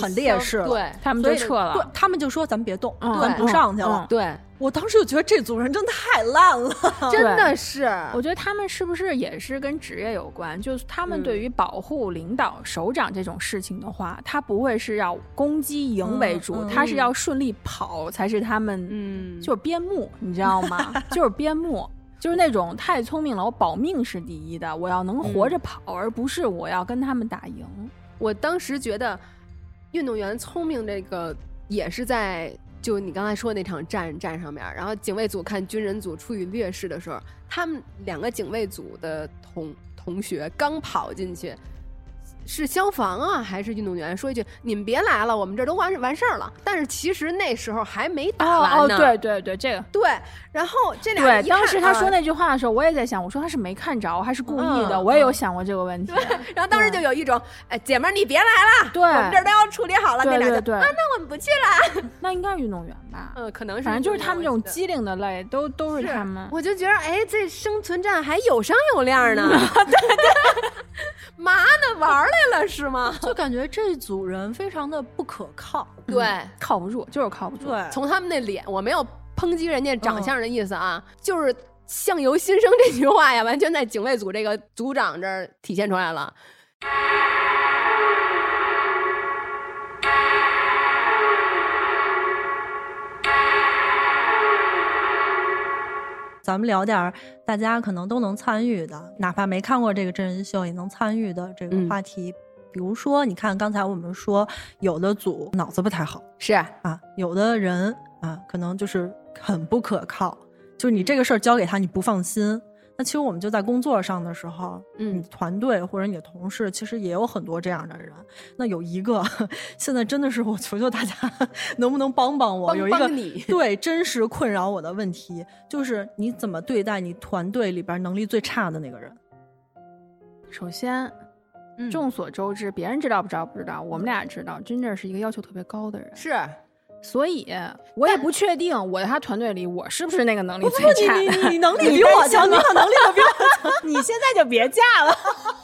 很劣势了，对他们就撤了，他们就说咱们别动，咱不上去了。对我当时就觉得这组人真的太烂了，真的是。我觉得他们是不是也是跟职业有关？就是他们对于保护领导、首长这种事情的话，他不会是要攻击营为主，他是要顺利跑才是他们，嗯，就是边牧，你知道吗？就是边牧。就是那种太聪明了，我保命是第一的，我要能活着跑，而不是我要跟他们打赢。我当时觉得，运动员聪明这个也是在就你刚才说那场战战上面，然后警卫组看军人组处于劣势的时候，他们两个警卫组的同同学刚跑进去。是消防啊，还是运动员？说一句，你们别来了，我们这都完完事儿了。但是其实那时候还没打完呢。哦，对对对，这个对。然后这俩对，当时他说那句话的时候，我也在想，我说他是没看着，还是故意的？我也有想过这个问题。然后当时就有一种，哎，姐们儿你别来了，对，我们这儿都要处理好了。那俩就对，啊，那我们不去了。那应该是运动员吧？嗯，可能是。反正就是他们这种机灵的类，都都是他们。我就觉得，哎，这生存战还有商有量呢。对对。玩来了是吗？就感觉这组人非常的不可靠，对，靠不住，就是靠不住。对，从他们那脸，我没有抨击人家长相的意思啊，就是相由心生这句话呀，完全在警卫组这个组长这儿体现出来了。咱们聊点儿大家可能都能参与的，哪怕没看过这个真人秀也能参与的这个话题。比如说，你看刚才我们说，有的组脑子不太好，是啊，有的人啊，可能就是很不可靠，就是你这个事儿交给他，你不放心。那其实我们就在工作上的时候，嗯，团队或者你的同事，其实也有很多这样的人。那有一个，现在真的是我求求大家，能不能帮帮我？有一个对真实困扰我的问题，就是你怎么对待你团队里边能力最差的那个人？首先，众所周知，别人知道不知道不知道，我们俩知道，Ginger 是一个要求特别高的人。是。所以，我也不确定我在他团队里，我是不是那个能力最差的？你 你能力比我强，你有能力可比我强。你现在就别嫁了。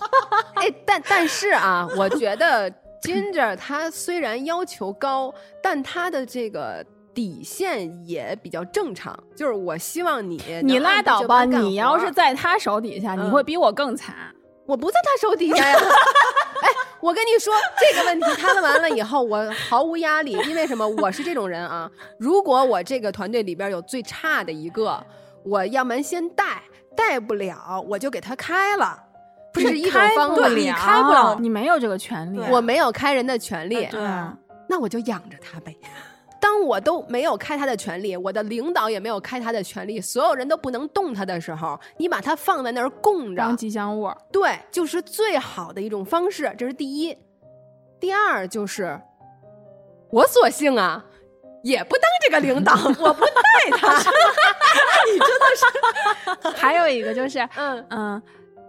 哎，但但是啊，我觉得 Ginger 他虽然要求高，但他的这个底线也比较正常。就是我希望你，你拉倒吧。你要是在他手底下，你会比我更惨。我不在他手底下呀。哎，我跟你说这个问题，他问完了以后，我毫无压力，因为什么？我是这种人啊。如果我这个团队里边有最差的一个，我要么先带，带不了我就给他开了，不是一种方法。你开不了，你没有这个权利，我没有开人的权利。对，那我就养着他呗。当我都没有开他的权利，我的领导也没有开他的权利，所有人都不能动他的时候，你把他放在那儿供着，当吉祥物，对，就是最好的一种方式。这是第一。第二就是，我索性啊，也不当这个领导，我不带他。你真的是。还有一个就是，嗯嗯，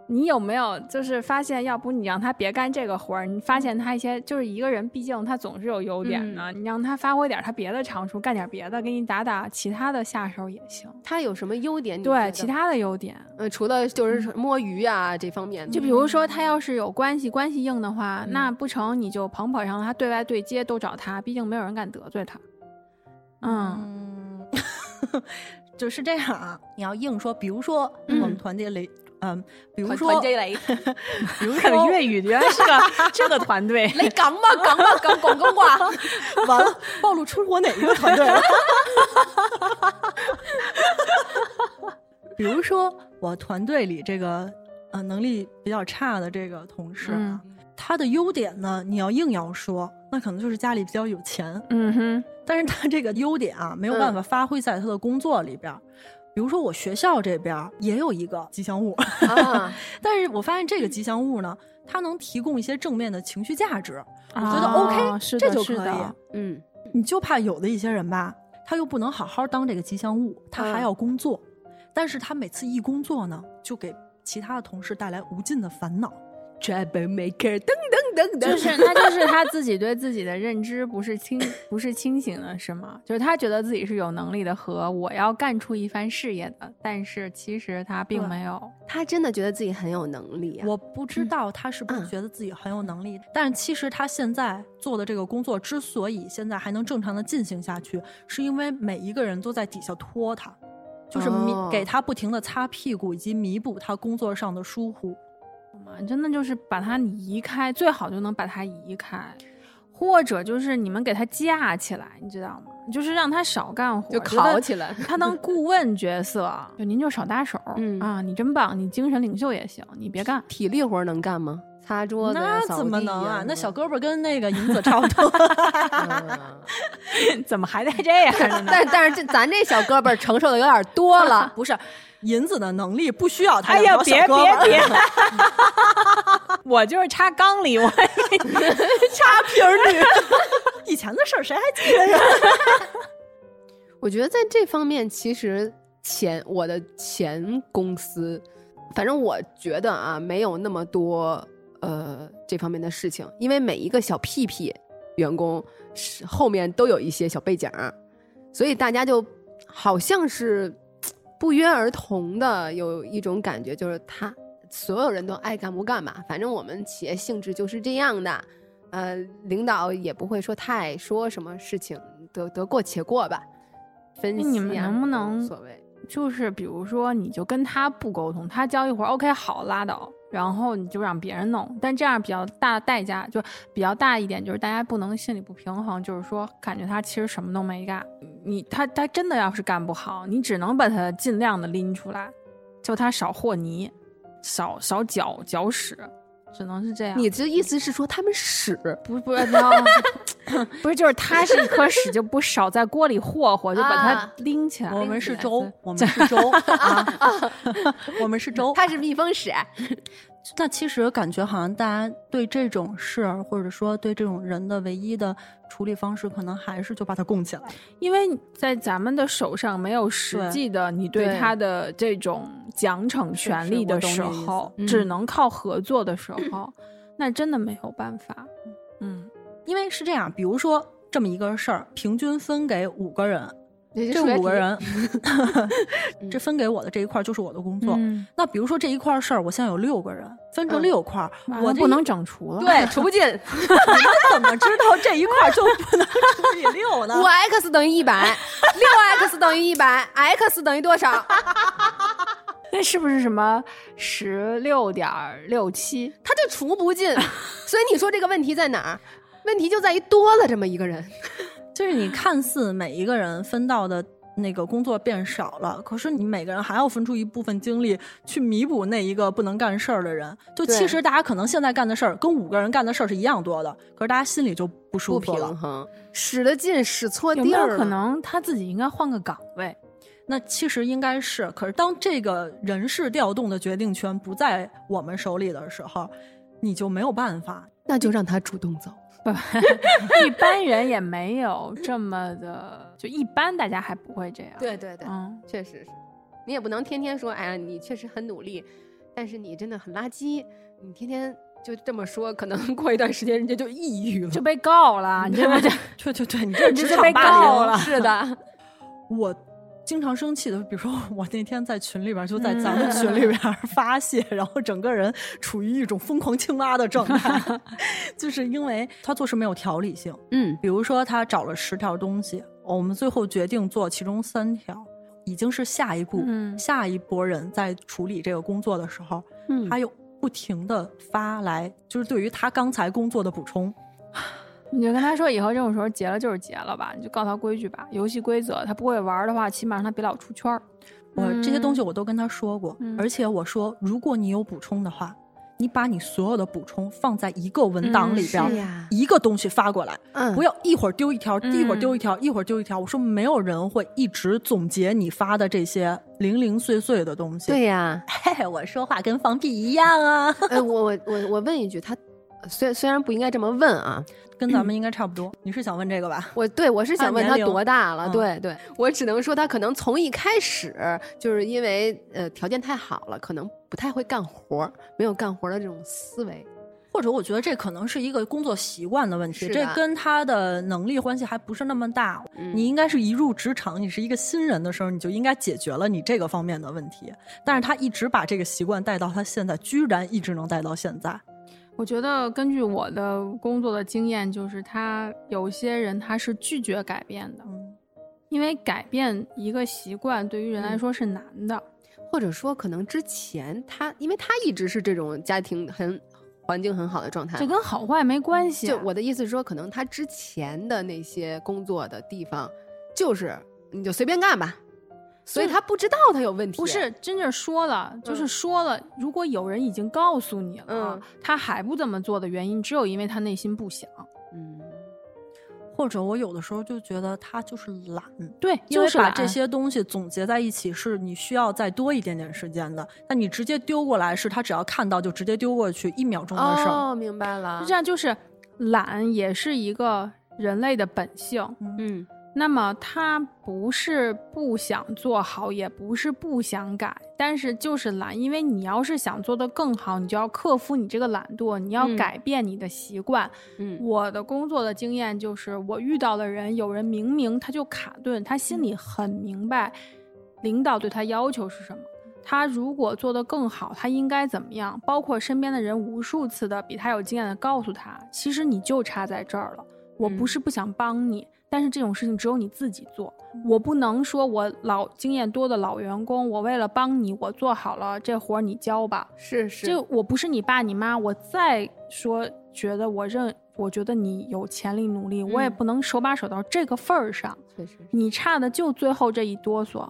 你有没有就是发现，要不你让他别干这个活儿，你发现他一些就是一个人，毕竟他总是有优点的，你让他发挥点他别的长处，干点别的，给你打打其他的下手也行。他有什么优点？对其他的优点，呃，除了就是摸鱼啊这方面的，就比如说他要是有关系，关系硬的话，那不成你就捧捧上他，对外对接都找他，毕竟没有人敢得罪他。嗯，嗯，就是这样啊。你要硬说，比如说嗯我们团队里，嗯，比如团说 比如说粤语原来是个 这个团队。你港嘛港嘛港广东话，完了，暴露出我哪一个团队了？比如说，我团队里这个呃能力比较差的这个同事啊，他的优点呢，你要硬要说，那可能就是家里比较有钱，嗯哼，但是他这个优点啊，没有办法发挥在他的工作里边儿。比如说，我学校这边也有一个吉祥物，啊，但是我发现这个吉祥物呢，它能提供一些正面的情绪价值，我觉得哦 OK，是这就可以。嗯，你就怕有的一些人吧，他又不能好好当这个吉祥物，他还嗯要工作，但是他每次一工作呢，就给其他的同事带来无尽的烦恼。Trouble maker，噔噔噔噔，就是他就是他自己对自己的认知不是清不是清醒的，是吗？就是他觉得自己是有能力的和我要干出一番事业的，但是其实他并没有。他真的觉得自己很有能力啊。我不知道他是不是嗯觉得自己很有能力，但是其实他现在做的这个工作之所以现在还能正常的进行下去，是因为每一个人都在底下拖他，就是给他不停的擦屁股，以及弥补他工作上的疏忽。嘛，真的就是把它移开，最好就能把它移开，或者就是你们给他架起来，你知道吗？就是让他少干活，就考起来，他当 顾问角色，就您就少搭手，嗯啊，你真棒，你精神领袖也行，你别干。体力活能干吗？擦桌子呀，那怎么能啊？那小胳膊跟那个银子差不多。嗯 怎么还带这样的呢？但但是这咱这小胳膊承受的有点多了，不是银子的能力不需要他哎呀，别别别！我就是插缸里，我插瓶儿女，以前的事儿谁还记得呀？我觉得在这方面，其实前我的前公司，反正我觉得啊，没有那么多呃这方面的事情，因为每一个小屁屁员工是后面都有一些小背景儿，所以大家就好像是不约而同的有一种感觉，就是他所有人都爱干不干吧，反正我们企业性质就是这样的。呃，领导也不会说太说什么事情，得得过且过吧。分析、啊、你们能不能所谓？就是比如说，你就跟他不沟通，他交一会儿 OK 好拉倒，然后你就让别人弄，但这样比较大的代价就比较大一点，就是大家不能心里不平衡，就是说感觉他其实什么都没干，你他他真的要是干不好，你只能把他尽量的拎出来，就他少和泥，少少搅搅屎，只能是这样。你这意思是说他们屎？不不是 不是，就是他是一颗屎，就不少在锅里霍霍，就把它啊拎起来。我们是粥，我们是粥 啊，我们是粥。他是蜜蜂屎？那其实感觉好像大家对这种事儿，或者说对这种人的唯一的处理方式，可能还是就把它供起来。因为在咱们的手上没有实际的你对对他的这种奖惩权利的时候，只嗯能靠合作的时候，那真的没有办法。嗯，因为是这样，比如说这么一个事儿，平均分给五个人，这这五个人，这分给我的这一块儿就是我的工作。嗯那比如说这一块儿事儿，我现在有六个人，分成嗯六块儿，我不能整除了。对，除不尽。你们怎么知道这一块儿就不能除以六呢五？x 等于一百，六 x 等于一百，x 等于多少？那是不是什么十六点六七？他就除不尽。所以你说这个问题在哪儿？问题就在于多了这么一个人。就是你看似每一个人分到的那个工作变少了，可是你每个人还要分出一部分精力去弥补那一个不能干事儿的人。就其实大家可能现在干的事儿跟五个人干的事儿是一样多的，可是大家心里就不舒服了。平衡，使得劲使错有没有地儿。可能他自己应该换个岗位？那其实应该是，可是当这个人事调动的决定权不在我们手里的时候，你就没有办法。那就让他主动走。一般人也没有这么的，就一般大家还不会这样。对对对，嗯，确实是。你也不能天天说，哎呀，你确实很努力，但是你真的很垃圾，你天天就这么说，可能 过一段时间人家就抑郁了，就被告了，你这不就 对对对，你这你职场霸凌告了是的，我经常生气的，比如说我那天在群里边，就在咱们群里边发泄，然后整个人处于一种疯狂青蛙的状态，就是因为他做事没有条理性。嗯比如说他找了十条东西，我们最后决定做其中三条，已经是下一步，嗯下一波人在处理这个工作的时候，嗯他又不停的发来，就是对于他刚才工作的补充。你就跟他说，以后这种时候结了就是结了吧，你就告诉他规矩吧，游戏规则，他不会玩的话，起码让他别老出圈儿。我这些东西我都跟他说过，嗯而且我说，如果你有补充的话，你把你所有的补充放在一个文档里边一个东西发过来，嗯不要一会儿丢一条，嗯一会儿丢一条，一会儿丢一条。我说没有人会一直总结你发的这些零零碎碎的东西。对，呀，我说话跟放屁一样啊，哎，我我我我问一句，他虽虽然不应该这么问啊，跟咱们应该差不多。你是想问这个吧？我对我是想问他多大了，嗯对对，我只能说他可能从一开始就是因为呃条件太好了，可能不太会干活儿，没有干活儿的这种思维。或者我觉得这可能是一个工作习惯的问题，这跟他的能力关系还不是那么大。嗯你应该是一入职场，你是一个新人的时候，你就应该解决了你这个方面的问题。但是他一直把这个习惯带到他现在，居然一直能带到现在。我觉得根据我的工作的经验，就是他有些人他是拒绝改变的，嗯，因为改变一个习惯对于人来说是难的。或者说，可能之前他，因为他一直是这种家庭很环境很好的状态这，跟好坏没关系啊。就我的意思是说，可能他之前的那些工作的地方，就是你就随便干吧，所以他不知道他有问题。不是真正说了，就是说了。如果有人已经告诉你了，嗯他还不这么做的原因，只有因为他内心不想。嗯，或者我有的时候就觉得他就是懒，对，因为就是把这些东西总结在一起，是你需要再多一点点时间的。那你直接丢过来，是他只要看到就直接丢过去，一秒钟的事儿。哦，明白了。这样就是懒也是一个人类的本性。嗯那么他不是不想做好，也不是不想改，但是就是懒。因为你要是想做得更好，你就要克服你这个懒惰，你要嗯改变你的习惯。嗯我的工作的经验就是，我遇到的人，有人明明他就卡顿，他心里很明白领导对他要求是什么。他如果做得更好，他应该怎么样？包括身边的人无数次的比他有经验的告诉他，其实你就差在这儿了。我不嗯是不想帮你，但是这种事情只有你自己做。我不能说我老经验多的老员工，我为了帮你，我做好了这活儿你交吧。是是，就我不是你爸你妈，我再说觉得我认，我觉得你有潜力努力，我也嗯不能手把手到这个份儿上。确实你差的就最后这一哆嗦，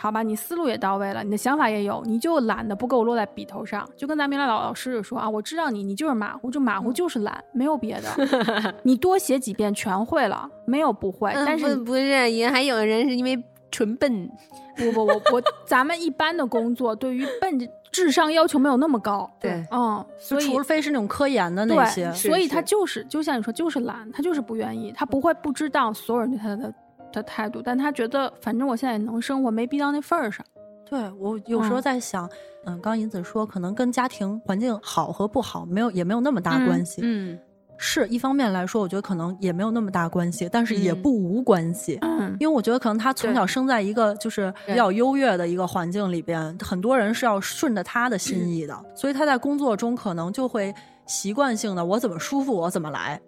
好吧？你思路也到位了，你的想法也有，你就懒得不给我落在笔头上。就跟咱明来老老师说啊，我知道你，你就是马虎，就马虎就是懒，没有别的。你多写几遍全会了，没有不会。但是不不是，也还有人是因为纯笨。不不我我咱们一般的工作对于笨这智商要求没有那么高。对嗯，所以除非是那种科研的那对，些，所以他就是就像你说，就是懒，他就是不愿意，他不会不知道所有人对他的的态度，但他觉得反正我现在也能生活，没逼到那份儿上。对我有时候嗯在想，嗯，刚银子说，可能跟家庭环境好和不好没有也没有那么大关系。嗯是一方面来说，我觉得可能也没有那么大关系，但是也嗯不无关系。嗯，因为我觉得可能他从小生在一个就是比较优越的一个环境里边，很多人是要顺着他的心意的，所以他在工作中可能就会习惯性的我怎么舒服我怎么来，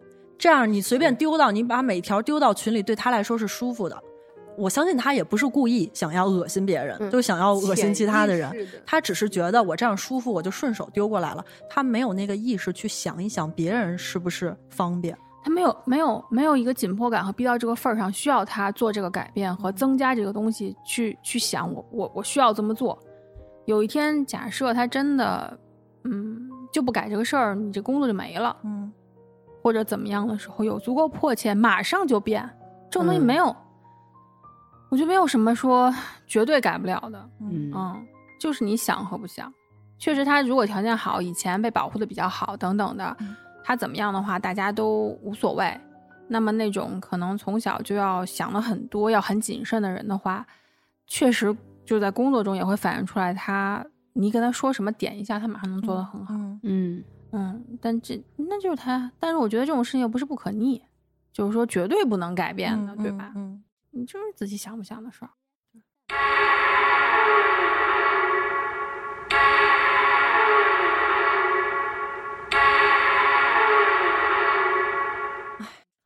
这样你随便丢到你把每条丢到群里，对他来说是舒服的。我相信他也不是故意想要恶心别人，嗯就想要恶心其他的人他只是觉得我这样舒服，我就顺手丢过来了。他没有那个意识去想一想别人是不是方便。他没有没有没有一个紧迫感和逼到这个份儿上，需要他做这个改变和增加这个东西去去想我我我需要这么做。有一天假设他真的嗯就不改这个事儿，你这工作就没了。嗯，或者怎么样的时候有足够迫切，马上就变，这种东西嗯没有，我觉得没有什么说绝对改不了的，嗯嗯，就是你想和不想。确实，他如果条件好，以前被保护的比较好等等的，嗯他怎么样的话，大家都无所谓。那么那种可能从小就要想的很多、要很谨慎的人的话，确实就在工作中也会反映出来他你跟他说什么点一下，他马上能做得很好。嗯，嗯，嗯，但这那就是他，但是我觉得这种事情又不是不可逆，就是说绝对不能改变的，嗯对吧？嗯，你就是自己想不想的事儿。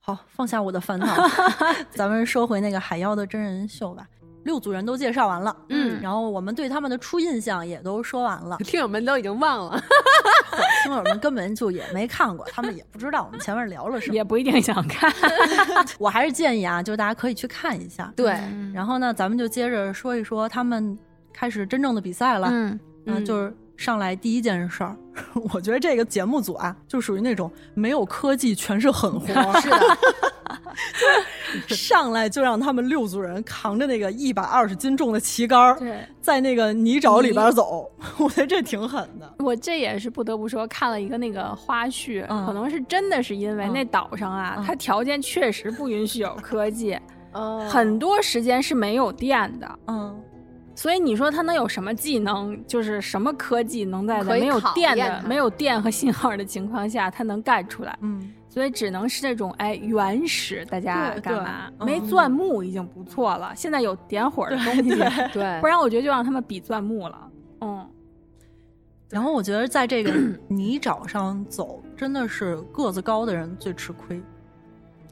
好，放下我的烦恼，咱们说回那个海妖的真人秀吧。六组人都介绍完了，嗯然后我们对他们的初印象也都说完了，听友们都已经忘了。听友们根本就也没看过，他们也不知道我们前面聊了什么。也不一定想看。我还是建议啊，就是大家可以去看一下。对，嗯然后呢，咱们就接着说一说他们开始真正的比赛了。嗯，嗯，就是上来第一件事儿，我觉得这个节目组啊，就属于那种没有科技全是狠活，是的，上来就让他们六组人扛着那个一百二十斤重的旗杆儿，在那个泥沼里边走，我觉得这挺狠的。我这也是不得不说，看了一个那个花絮，嗯。可能是真的是因为嗯。那岛上啊，嗯。它条件确实不允许有科技，哦。很多时间是没有电的。嗯，所以你说他能有什么技能，就是什么科技能在没有电的、没有电和信号的情况下，他能干出来？嗯，所以只能是这种哎原始，大家干嘛？嗯没钻木已经不错了，现在有点火的东西，对不然我觉得就让他们比钻木了。嗯，然后我觉得在这个 泥沼上走，真的是个子高的人最吃亏，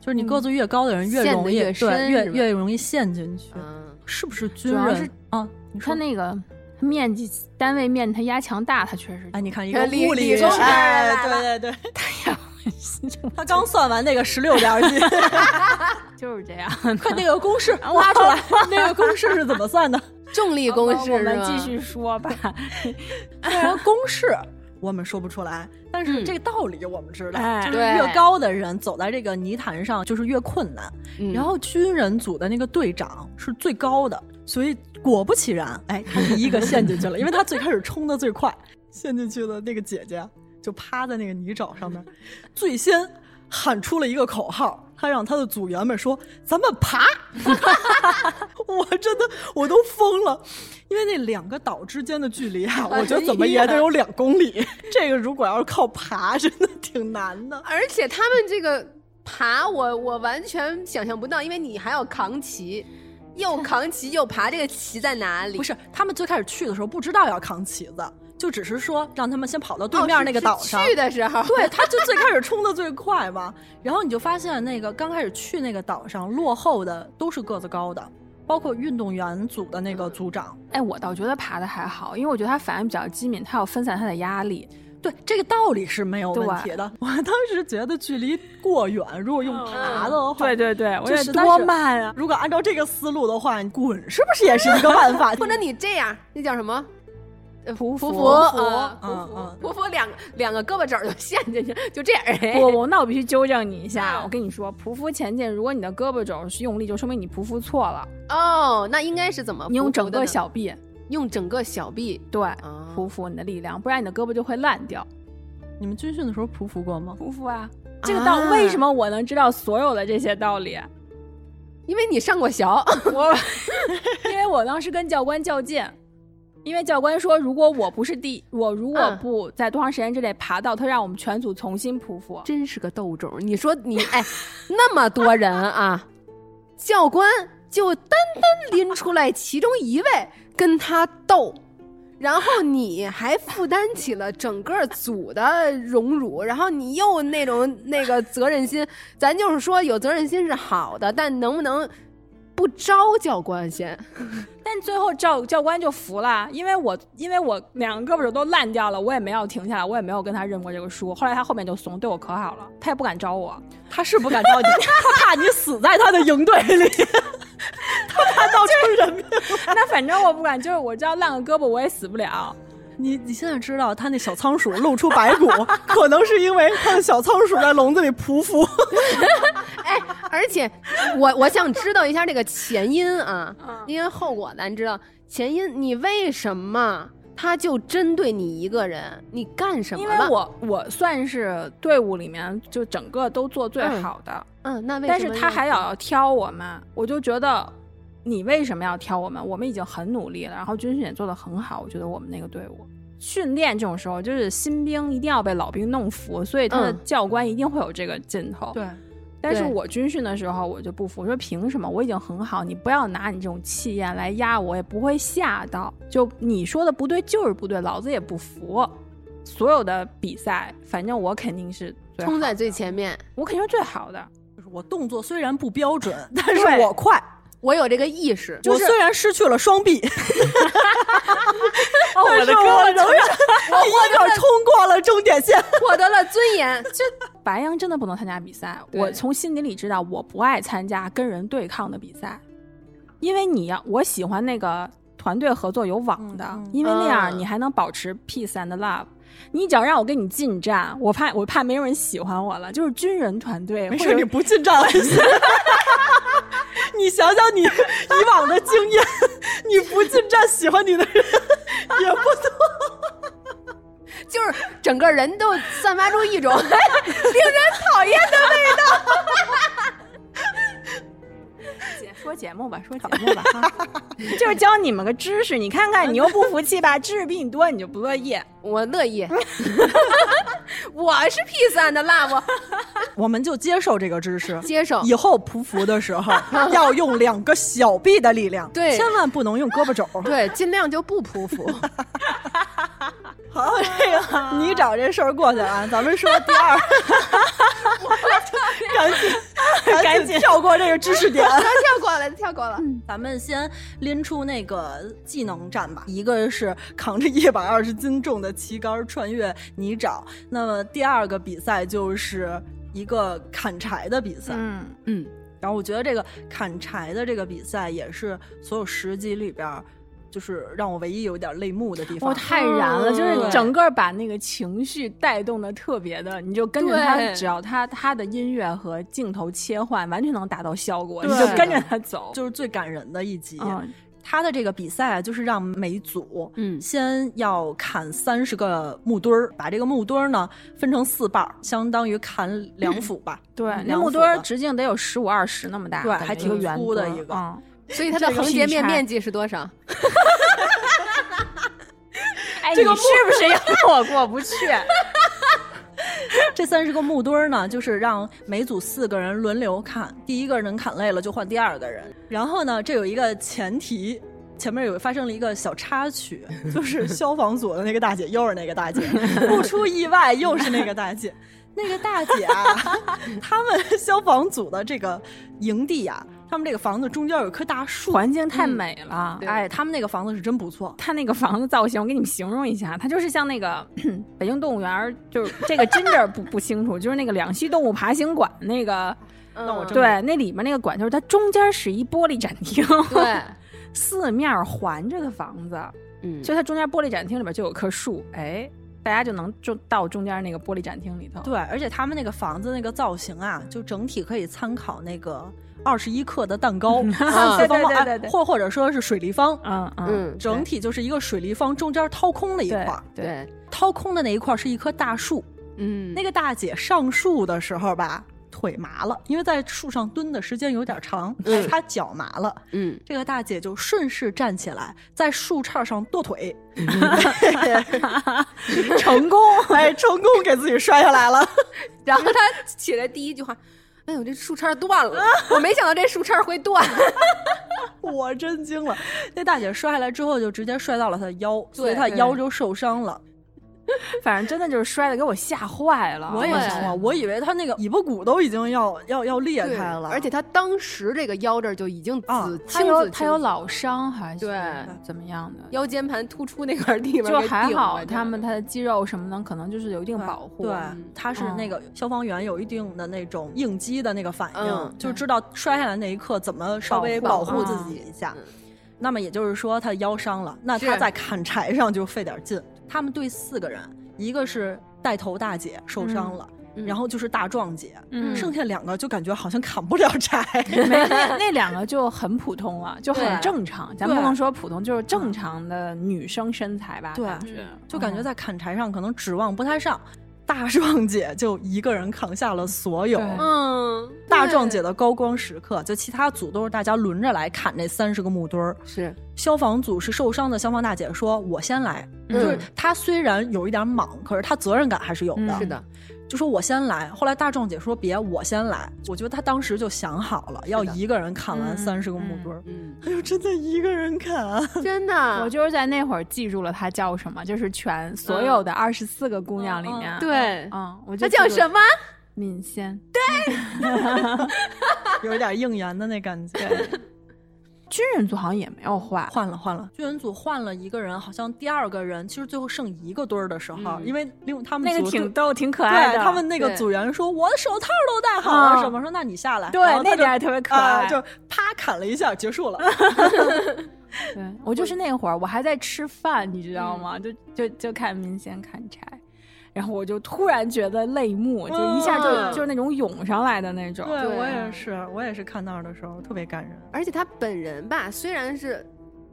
就是你个子越高的人越容易越对越越容易陷进去。嗯，是不是军人是啊？你说那个面积单位面它压强大，它确实哎，你看一个李物理李宗盛哎，对对对，太阳 他刚算完那个十六点几，就是这样。快那个公式 挖出来，那个公式是怎么算的？重力公式我们继续说吧。虽然公式我们说不出来，但是嗯这个道理我们知道，哎就是对越高的人走在这个泥潭上就是越困难。嗯然后军人组的那个队长是最高的，所以果不其然，哎，他第一个陷进去了，因为他最开始冲的最快，陷进去的那个姐姐就趴在那个泥沼上面，最先喊出了一个口号。他让他的组员们说：“咱们爬！” 我真的我都疯了，因为那两个岛之间的距离啊，我觉得怎么也得有两公里。这个如果要是靠爬，真的挺难的。而且他们这个爬我，我完全想象不到，因为你还要扛旗，又扛旗又爬，这个旗在哪里？不是，他们最开始去的时候不知道要扛旗子，就只是说让他们先跑到对哦面那个岛上。去的时候，对，他就最开始 冲的最快嘛，然后你就发现那个刚开始去那个岛上落后的都是个子高的，包括运动员组的那个组长。哎，我倒觉得爬的还好，因为我觉得他反应比较机敏，他要分散他的压力。对，这个道理是没有问题的。我当时觉得距离过远，如果用爬的话，对对对，我就觉得多慢啊！如果按照这个思路的话，你滚是不是也是一个办法？或者你这样，那叫什么？呃匍匐匍匐匍匍匐两两个胳膊肘就陷进去，就这样。哎 不不，那我必须纠正你一下，嗯我跟你说，匍匐前进，如果你的胳膊肘是用力，就说明你匍匐错了，哦，那应该是怎么？你用整个小臂，用整个小臂，对，啊匍匐你的力量，不然你的胳膊就会烂掉。你们军训的时候匍匐过吗？匍匐啊，这个道为什么我能知道所有的这些道理？因为你上过学。我 因为我当时跟教官较劲，因为教官说，如果我不是第，我如果嗯不在多长时间之内爬到，他让我们全组重新匍匐。真是个斗种！你说你哎，那么多人啊，教官就单单拎出来其中一位跟他斗，然后你还负担起了整个组的荣辱，然后你又那种那个责任心，咱就是说有责任心是好的，但能不能不招教官先？但最后教教官就服了，因为我因为我两个胳膊肘都烂掉了，我也没有停下来，我也没有跟他认过这个输。后来他后面就怂，对我可好了，他也不敢招我。他是不敢招你，他怕你死在他的营队里，他怕闹出人命。那反正我不管，就是我只要烂个胳膊我也死不了。你你现在知道他那小仓鼠露出白骨，可能是因为他的小仓鼠在笼子里匍匐。哎，而且我我想知道一下这个前因啊，嗯因为后果咱知道前因，你为什么他就针对你一个人？你干什么因了？为我我算是队伍里面就整个都做最好的，嗯，那为什么但是他还要挑我们，我就觉得你为什么要挑我们？我们已经很努力了，然后军训也做得很好，我觉得我们那个队伍。训练这种时候，就是新兵一定要被老兵弄服，所以他的嗯教官一定会有这个劲头。对，但是我军训的时候，我就不服，我说凭什么？我已经很好，你不要拿你这种气焰来压我，也不会吓到。就你说的不对就是不对，老子也不服。所有的比赛，反正我肯定是冲在最前面。我肯定是最好的。就是我动作虽然不标准，但是我快。我有这个意识，我虽然失去了双臂，哦，但是我仍然第一个冲过了终点线。获得了尊严。白羊真的不能参加比赛。我从心底里知道，我不爱参加跟人对抗的比赛，因为你要我喜欢那个团队合作有网的，因为那样嗯你还能保持 peace and love。你只要让我跟你近战，我怕我怕没有人喜欢我了。就是军人团队，没事，你不进站很 行。你想想你以往的经验，你不进站喜欢你的人也不多。就是整个人都散发出一种 令人讨厌的姐说节目吧，说节目吧，哈 就是教你们个知识。你看看，你又不服气吧？知识比你多，你就不乐意。我乐意，我是 peace and love，我们就接受这个知识，接受。以后匍匐的时候要用两个小臂的力量，对千万不能用胳膊肘。对，尽量就不匍匐。好，这个 你找这事儿过去了啊，咱们说第二 赶紧赶紧跳过这个知识点。跳过了，跳过了。咱们先拎出那个技能战吧，一个是扛着一百二十斤重的旗杆穿越泥沼，那么第二个比赛就是一个砍柴的比赛。嗯，嗯，然后我觉得这个砍柴的这个比赛也是所有十集里边儿，就是让我唯一有点泪目的地方。我太燃了，嗯就是整个把那个情绪带动的特别的，你就跟着他，只要他他的音乐和镜头切换，完全能达到效果，你就跟着他走。就是最感人的一集。嗯，他的这个比赛啊，就是让每组嗯先要砍三十个木墩儿，把这个木墩儿呢分成四瓣儿，相当于砍两斧吧。对，那木墩儿直径得有十五二十那么大，对还挺圆粗的一个嗯，所以它的横截面面积是多少？哎，这个你是不是 要跟我过不去？这三十个木墩儿呢，就是让每组四个人轮流砍，第一个人砍累了就换第二个人。然后呢，这有一个前提。前面有发生了一个小插曲，就是消防组的那个大姐又是那个大姐，不出意外又是那个大姐。那个大姐啊，他们消防组的这个营地啊，他们这个房子中间有一棵大树，环境太美了。对。哎，他们那个房子是真不错。他那个房子造型，我给你们形容一下，它就是像那个 北京动物园儿，就是这个真儿不不清楚，就是那个两栖动物爬行馆那个，那我真对，那里面那个馆就是它中间是一玻璃展厅，对，四面环着的房子，嗯，就它中间玻璃展厅里边就有棵树，哎，大家就能就到中间那个玻璃展厅里头。对，而且他们那个房子那个造型啊，就整体可以参考那个二十一克的蛋糕，对对对对或或者说是水立方，嗯嗯，嗯，整体就是一个水立方，中间掏空了一块对儿，对，掏空的那一块儿是一棵大树。嗯，那个大姐上树的时候吧，腿麻了，因为在树上蹲的时间有点长，嗯她脚麻了。嗯，这个大姐就顺势站起来，在树杈上跺腿，成功。哎，成功给自己摔下来了。然后她起来第一句话。哎呦，这树杈断了！我没想到这树杈会断。我真惊了，那大姐摔下来之后就直接摔到了她的腰，所以她腰就受伤了。反正真的就是摔的给我吓坏了。我也对想了，我以为他那个尾巴骨都已经要要要裂开了，而且他当时这个腰这儿就已经紫啊他有青紫青紫他有老伤还是对怎么样的？腰间盘突出那块地方就还好，他们他的肌肉什么的可能就是有一定保护。对嗯，她是那个消防员有一定的那种应激的那个反应，嗯就知道摔下来那一刻怎么稍微保护自嗯己一下。嗯那么也就是说，他腰伤了，那他在砍柴上就费点劲。他们队四个人，一个是带头大姐受伤了，嗯然后就是大壮姐，嗯剩下两个就感觉好像砍不了柴。没那那两个就很普通了，就很正常。咱对不能说普通，就是正常的女生身材吧。对感就感觉在砍柴上可能指望不太上。大壮姐就一个人扛下了所有。嗯，大壮姐的高光时刻，就其他组都是大家轮着来砍那三十个木墩儿。是消防组是受伤的消防大姐说：“我先来。”嗯就是她虽然有一点莽，可是她责任感还是有的。嗯是的，就说我先来。后来大壮姐说：“别，我先来。”我觉得她当时就想好了，要一个人砍完嗯三十个木墩儿。嗯，哎呦，真的一个人砍啊！真的，我就是在那会儿记住了她叫什么，就是全所有的二十四个姑娘里面，对，嗯，我就他叫什么？敏仙。对 有一点应援的那感觉。对，军人组好像也没有换，换了换了，军人组换了一个人，好像第二个人其实最后剩一个堆儿的时候，嗯。因为另他们那个挺逗，挺可爱对的。他们那个组员说我的手套都戴好了，嗯什么说那你下来，对那点还特别可啊爱。就啪砍了一下结束了。对我就是那会儿，我还在吃饭，你知道吗？就就就看明显砍柴，然后我就突然觉得泪目，就一下就、嗯就是那种涌上来的那种。对对我也是，我也是看那儿的时候特别感人。而且他本人吧，虽然是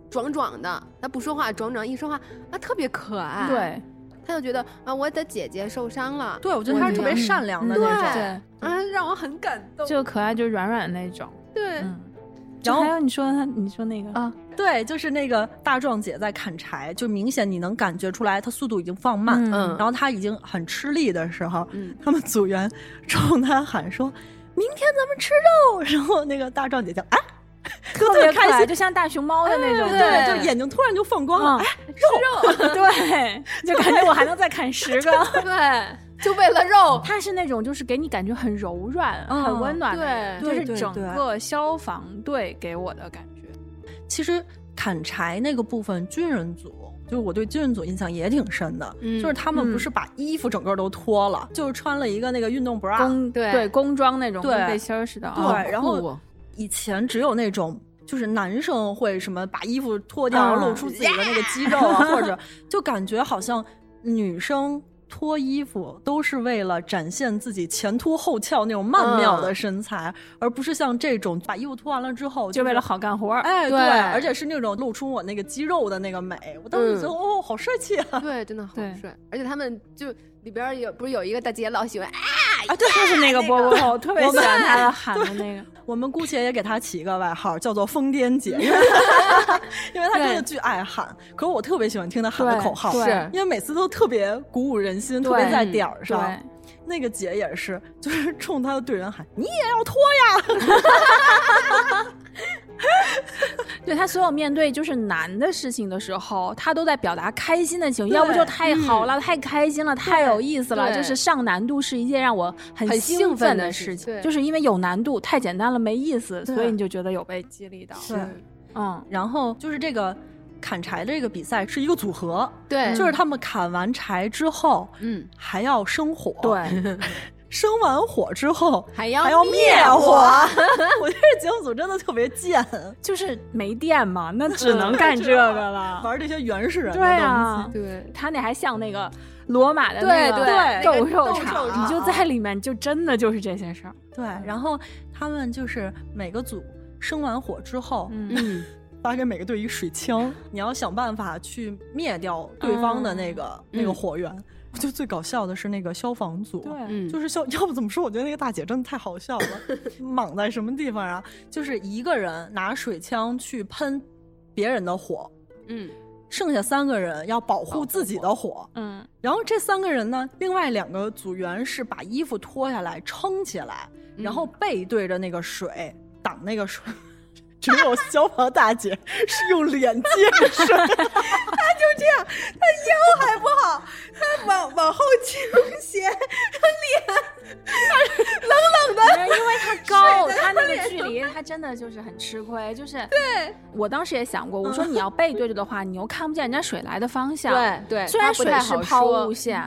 壮壮的，他不说话壮壮，一说话啊特别可爱。，对他就觉得啊，我的姐姐受伤了，对，我觉得他是特别善良的那种。对，啊，让我很感动。就可爱，就软软的那种。对，嗯，然后还有你说他，你说那个啊，对，就是那个大壮姐在砍柴，就明显你能感觉出来，她速度已经放慢，嗯然后她已经很吃力的时候，嗯，他们组员冲她喊说：“明天咱们吃肉。”然后那个大壮姐 就啊，特特别可爱，别开心，就像大熊猫的那种。对对，就眼睛突然就放光了，嗯哎，肉，对，就感觉我还能再砍 十个。对，就为了肉。它是那种就是给你感觉很柔软、嗯很温暖的，对就是整个消防队给我的感觉。其实砍柴那个部分，军人组。就是我对军人组印象也挺深的，嗯就是他们不是把衣服整个都脱了，就是穿了一个那个运动 bra，工对对工装那种对跟背心儿似的啊。对，然后以前只有那种就是男生会什么把衣服脱掉，露出自己的那个肌肉啊，或者就感觉好像女生。脱衣服都是为了展现自己前凸后翘那种曼妙的身材，而不是像这种把衣服脱完了之后就是为了好干活儿。哎对而且是那种露出我那个肌肉的那个美。我当时觉得、嗯哦，好帅气啊！对，真的好帅。而且他们就里边儿有不是有一个大姐老喜欢哎，啊，对，就是那个波波后，我特别喜欢他的喊的 那个。我们姑且也给他起一个外号，叫做“疯癫姐”，因为 因为他真的巨爱喊。可是我特别喜欢听他喊的口号，是因为每次都特别鼓舞人心，特别在点儿上。对，那个姐也是，就是冲她的队员喊：“你也要脱呀 对他所有面对就是难的事情的时候，他都在表达开心的情绪，要不就太好了、太开心了、太有意思了。就是上难度是一件让我很很兴兴奋的的事情对就是因为有难度，太简单了没意思，所以你就觉得有被激励到。对嗯！”，然后就是这个砍柴的这个比赛是一个组合，对，就是他们砍完柴之后嗯，还要生火，，对，生完火之后还要还要灭灭火。我觉得节目组真的特别贱，就是没电嘛，那只能干这个了。玩这些原始人的对东啊西。，对，他那还像那个罗马的对那个对斗兽场，你就在里面，就真的就是这些事儿。对，然后他们就是每个组生完火之后，嗯，嗯，发给每个队一个水枪，你要想办法去灭掉对方的那个、那个嗯火源。我觉得最搞笑的是那个消防组，对，嗯，就是消，要不怎么说？我觉得那个大姐真的太好笑了，莽在什么地方啊？就是一个人拿水枪去喷别人的火，嗯，剩下三个人要保护自己的火。嗯，然后这三个人呢，另外两个组员是把衣服脱下来撑起来，嗯然后背对着那个水挡那个水。只有消防大姐是用脸接着水，她就这样，她腰还不好，她往往后倾斜，她脸冷冷的因为她高，她那个距离，她真的就是很吃亏。就是，对我当时也想过，我说你要背对着的话，你又看不见人家水来的方向。，对对，虽然水是抛物线。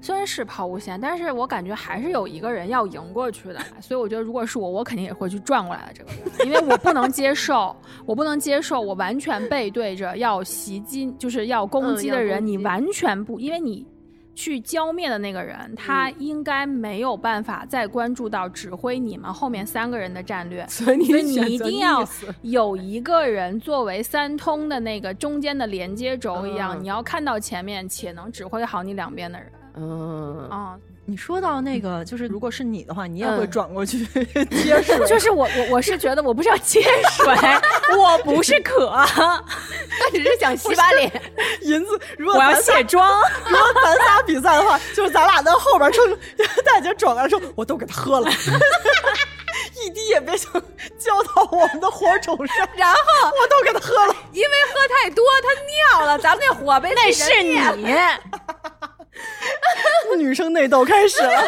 虽然是抛物线，但是我感觉还是有一个人要赢过去的，所以我觉得如果是我，我肯定也会去转过来的这个人，因为我不能接受，我不能接受我完全背对着要袭击，就是要攻击的人，你完全不，因为你去浇灭的那个人，他嗯。应该没有办法再关注到指挥你们后面三个人的战略，所以你所以你一定要有一个人作为三通的那个中间的连接轴一样，嗯。你要看到前面且能指挥好你两边的人。嗯，啊，你说到那个，就是如果是你的话，你也会嗯转过去 接水。就是我我我是觉得我不是要接水，我不是渴，他只是想洗把脸。银子，如果我要卸妆。如果咱仨比赛的话，就是咱俩在后边说，大姐转过来说，我都给他喝了，一滴也别想浇到我们的火种上，然后我都给他喝了。因为喝太多，他尿了，咱们那火杯那是你，女生内斗开始了。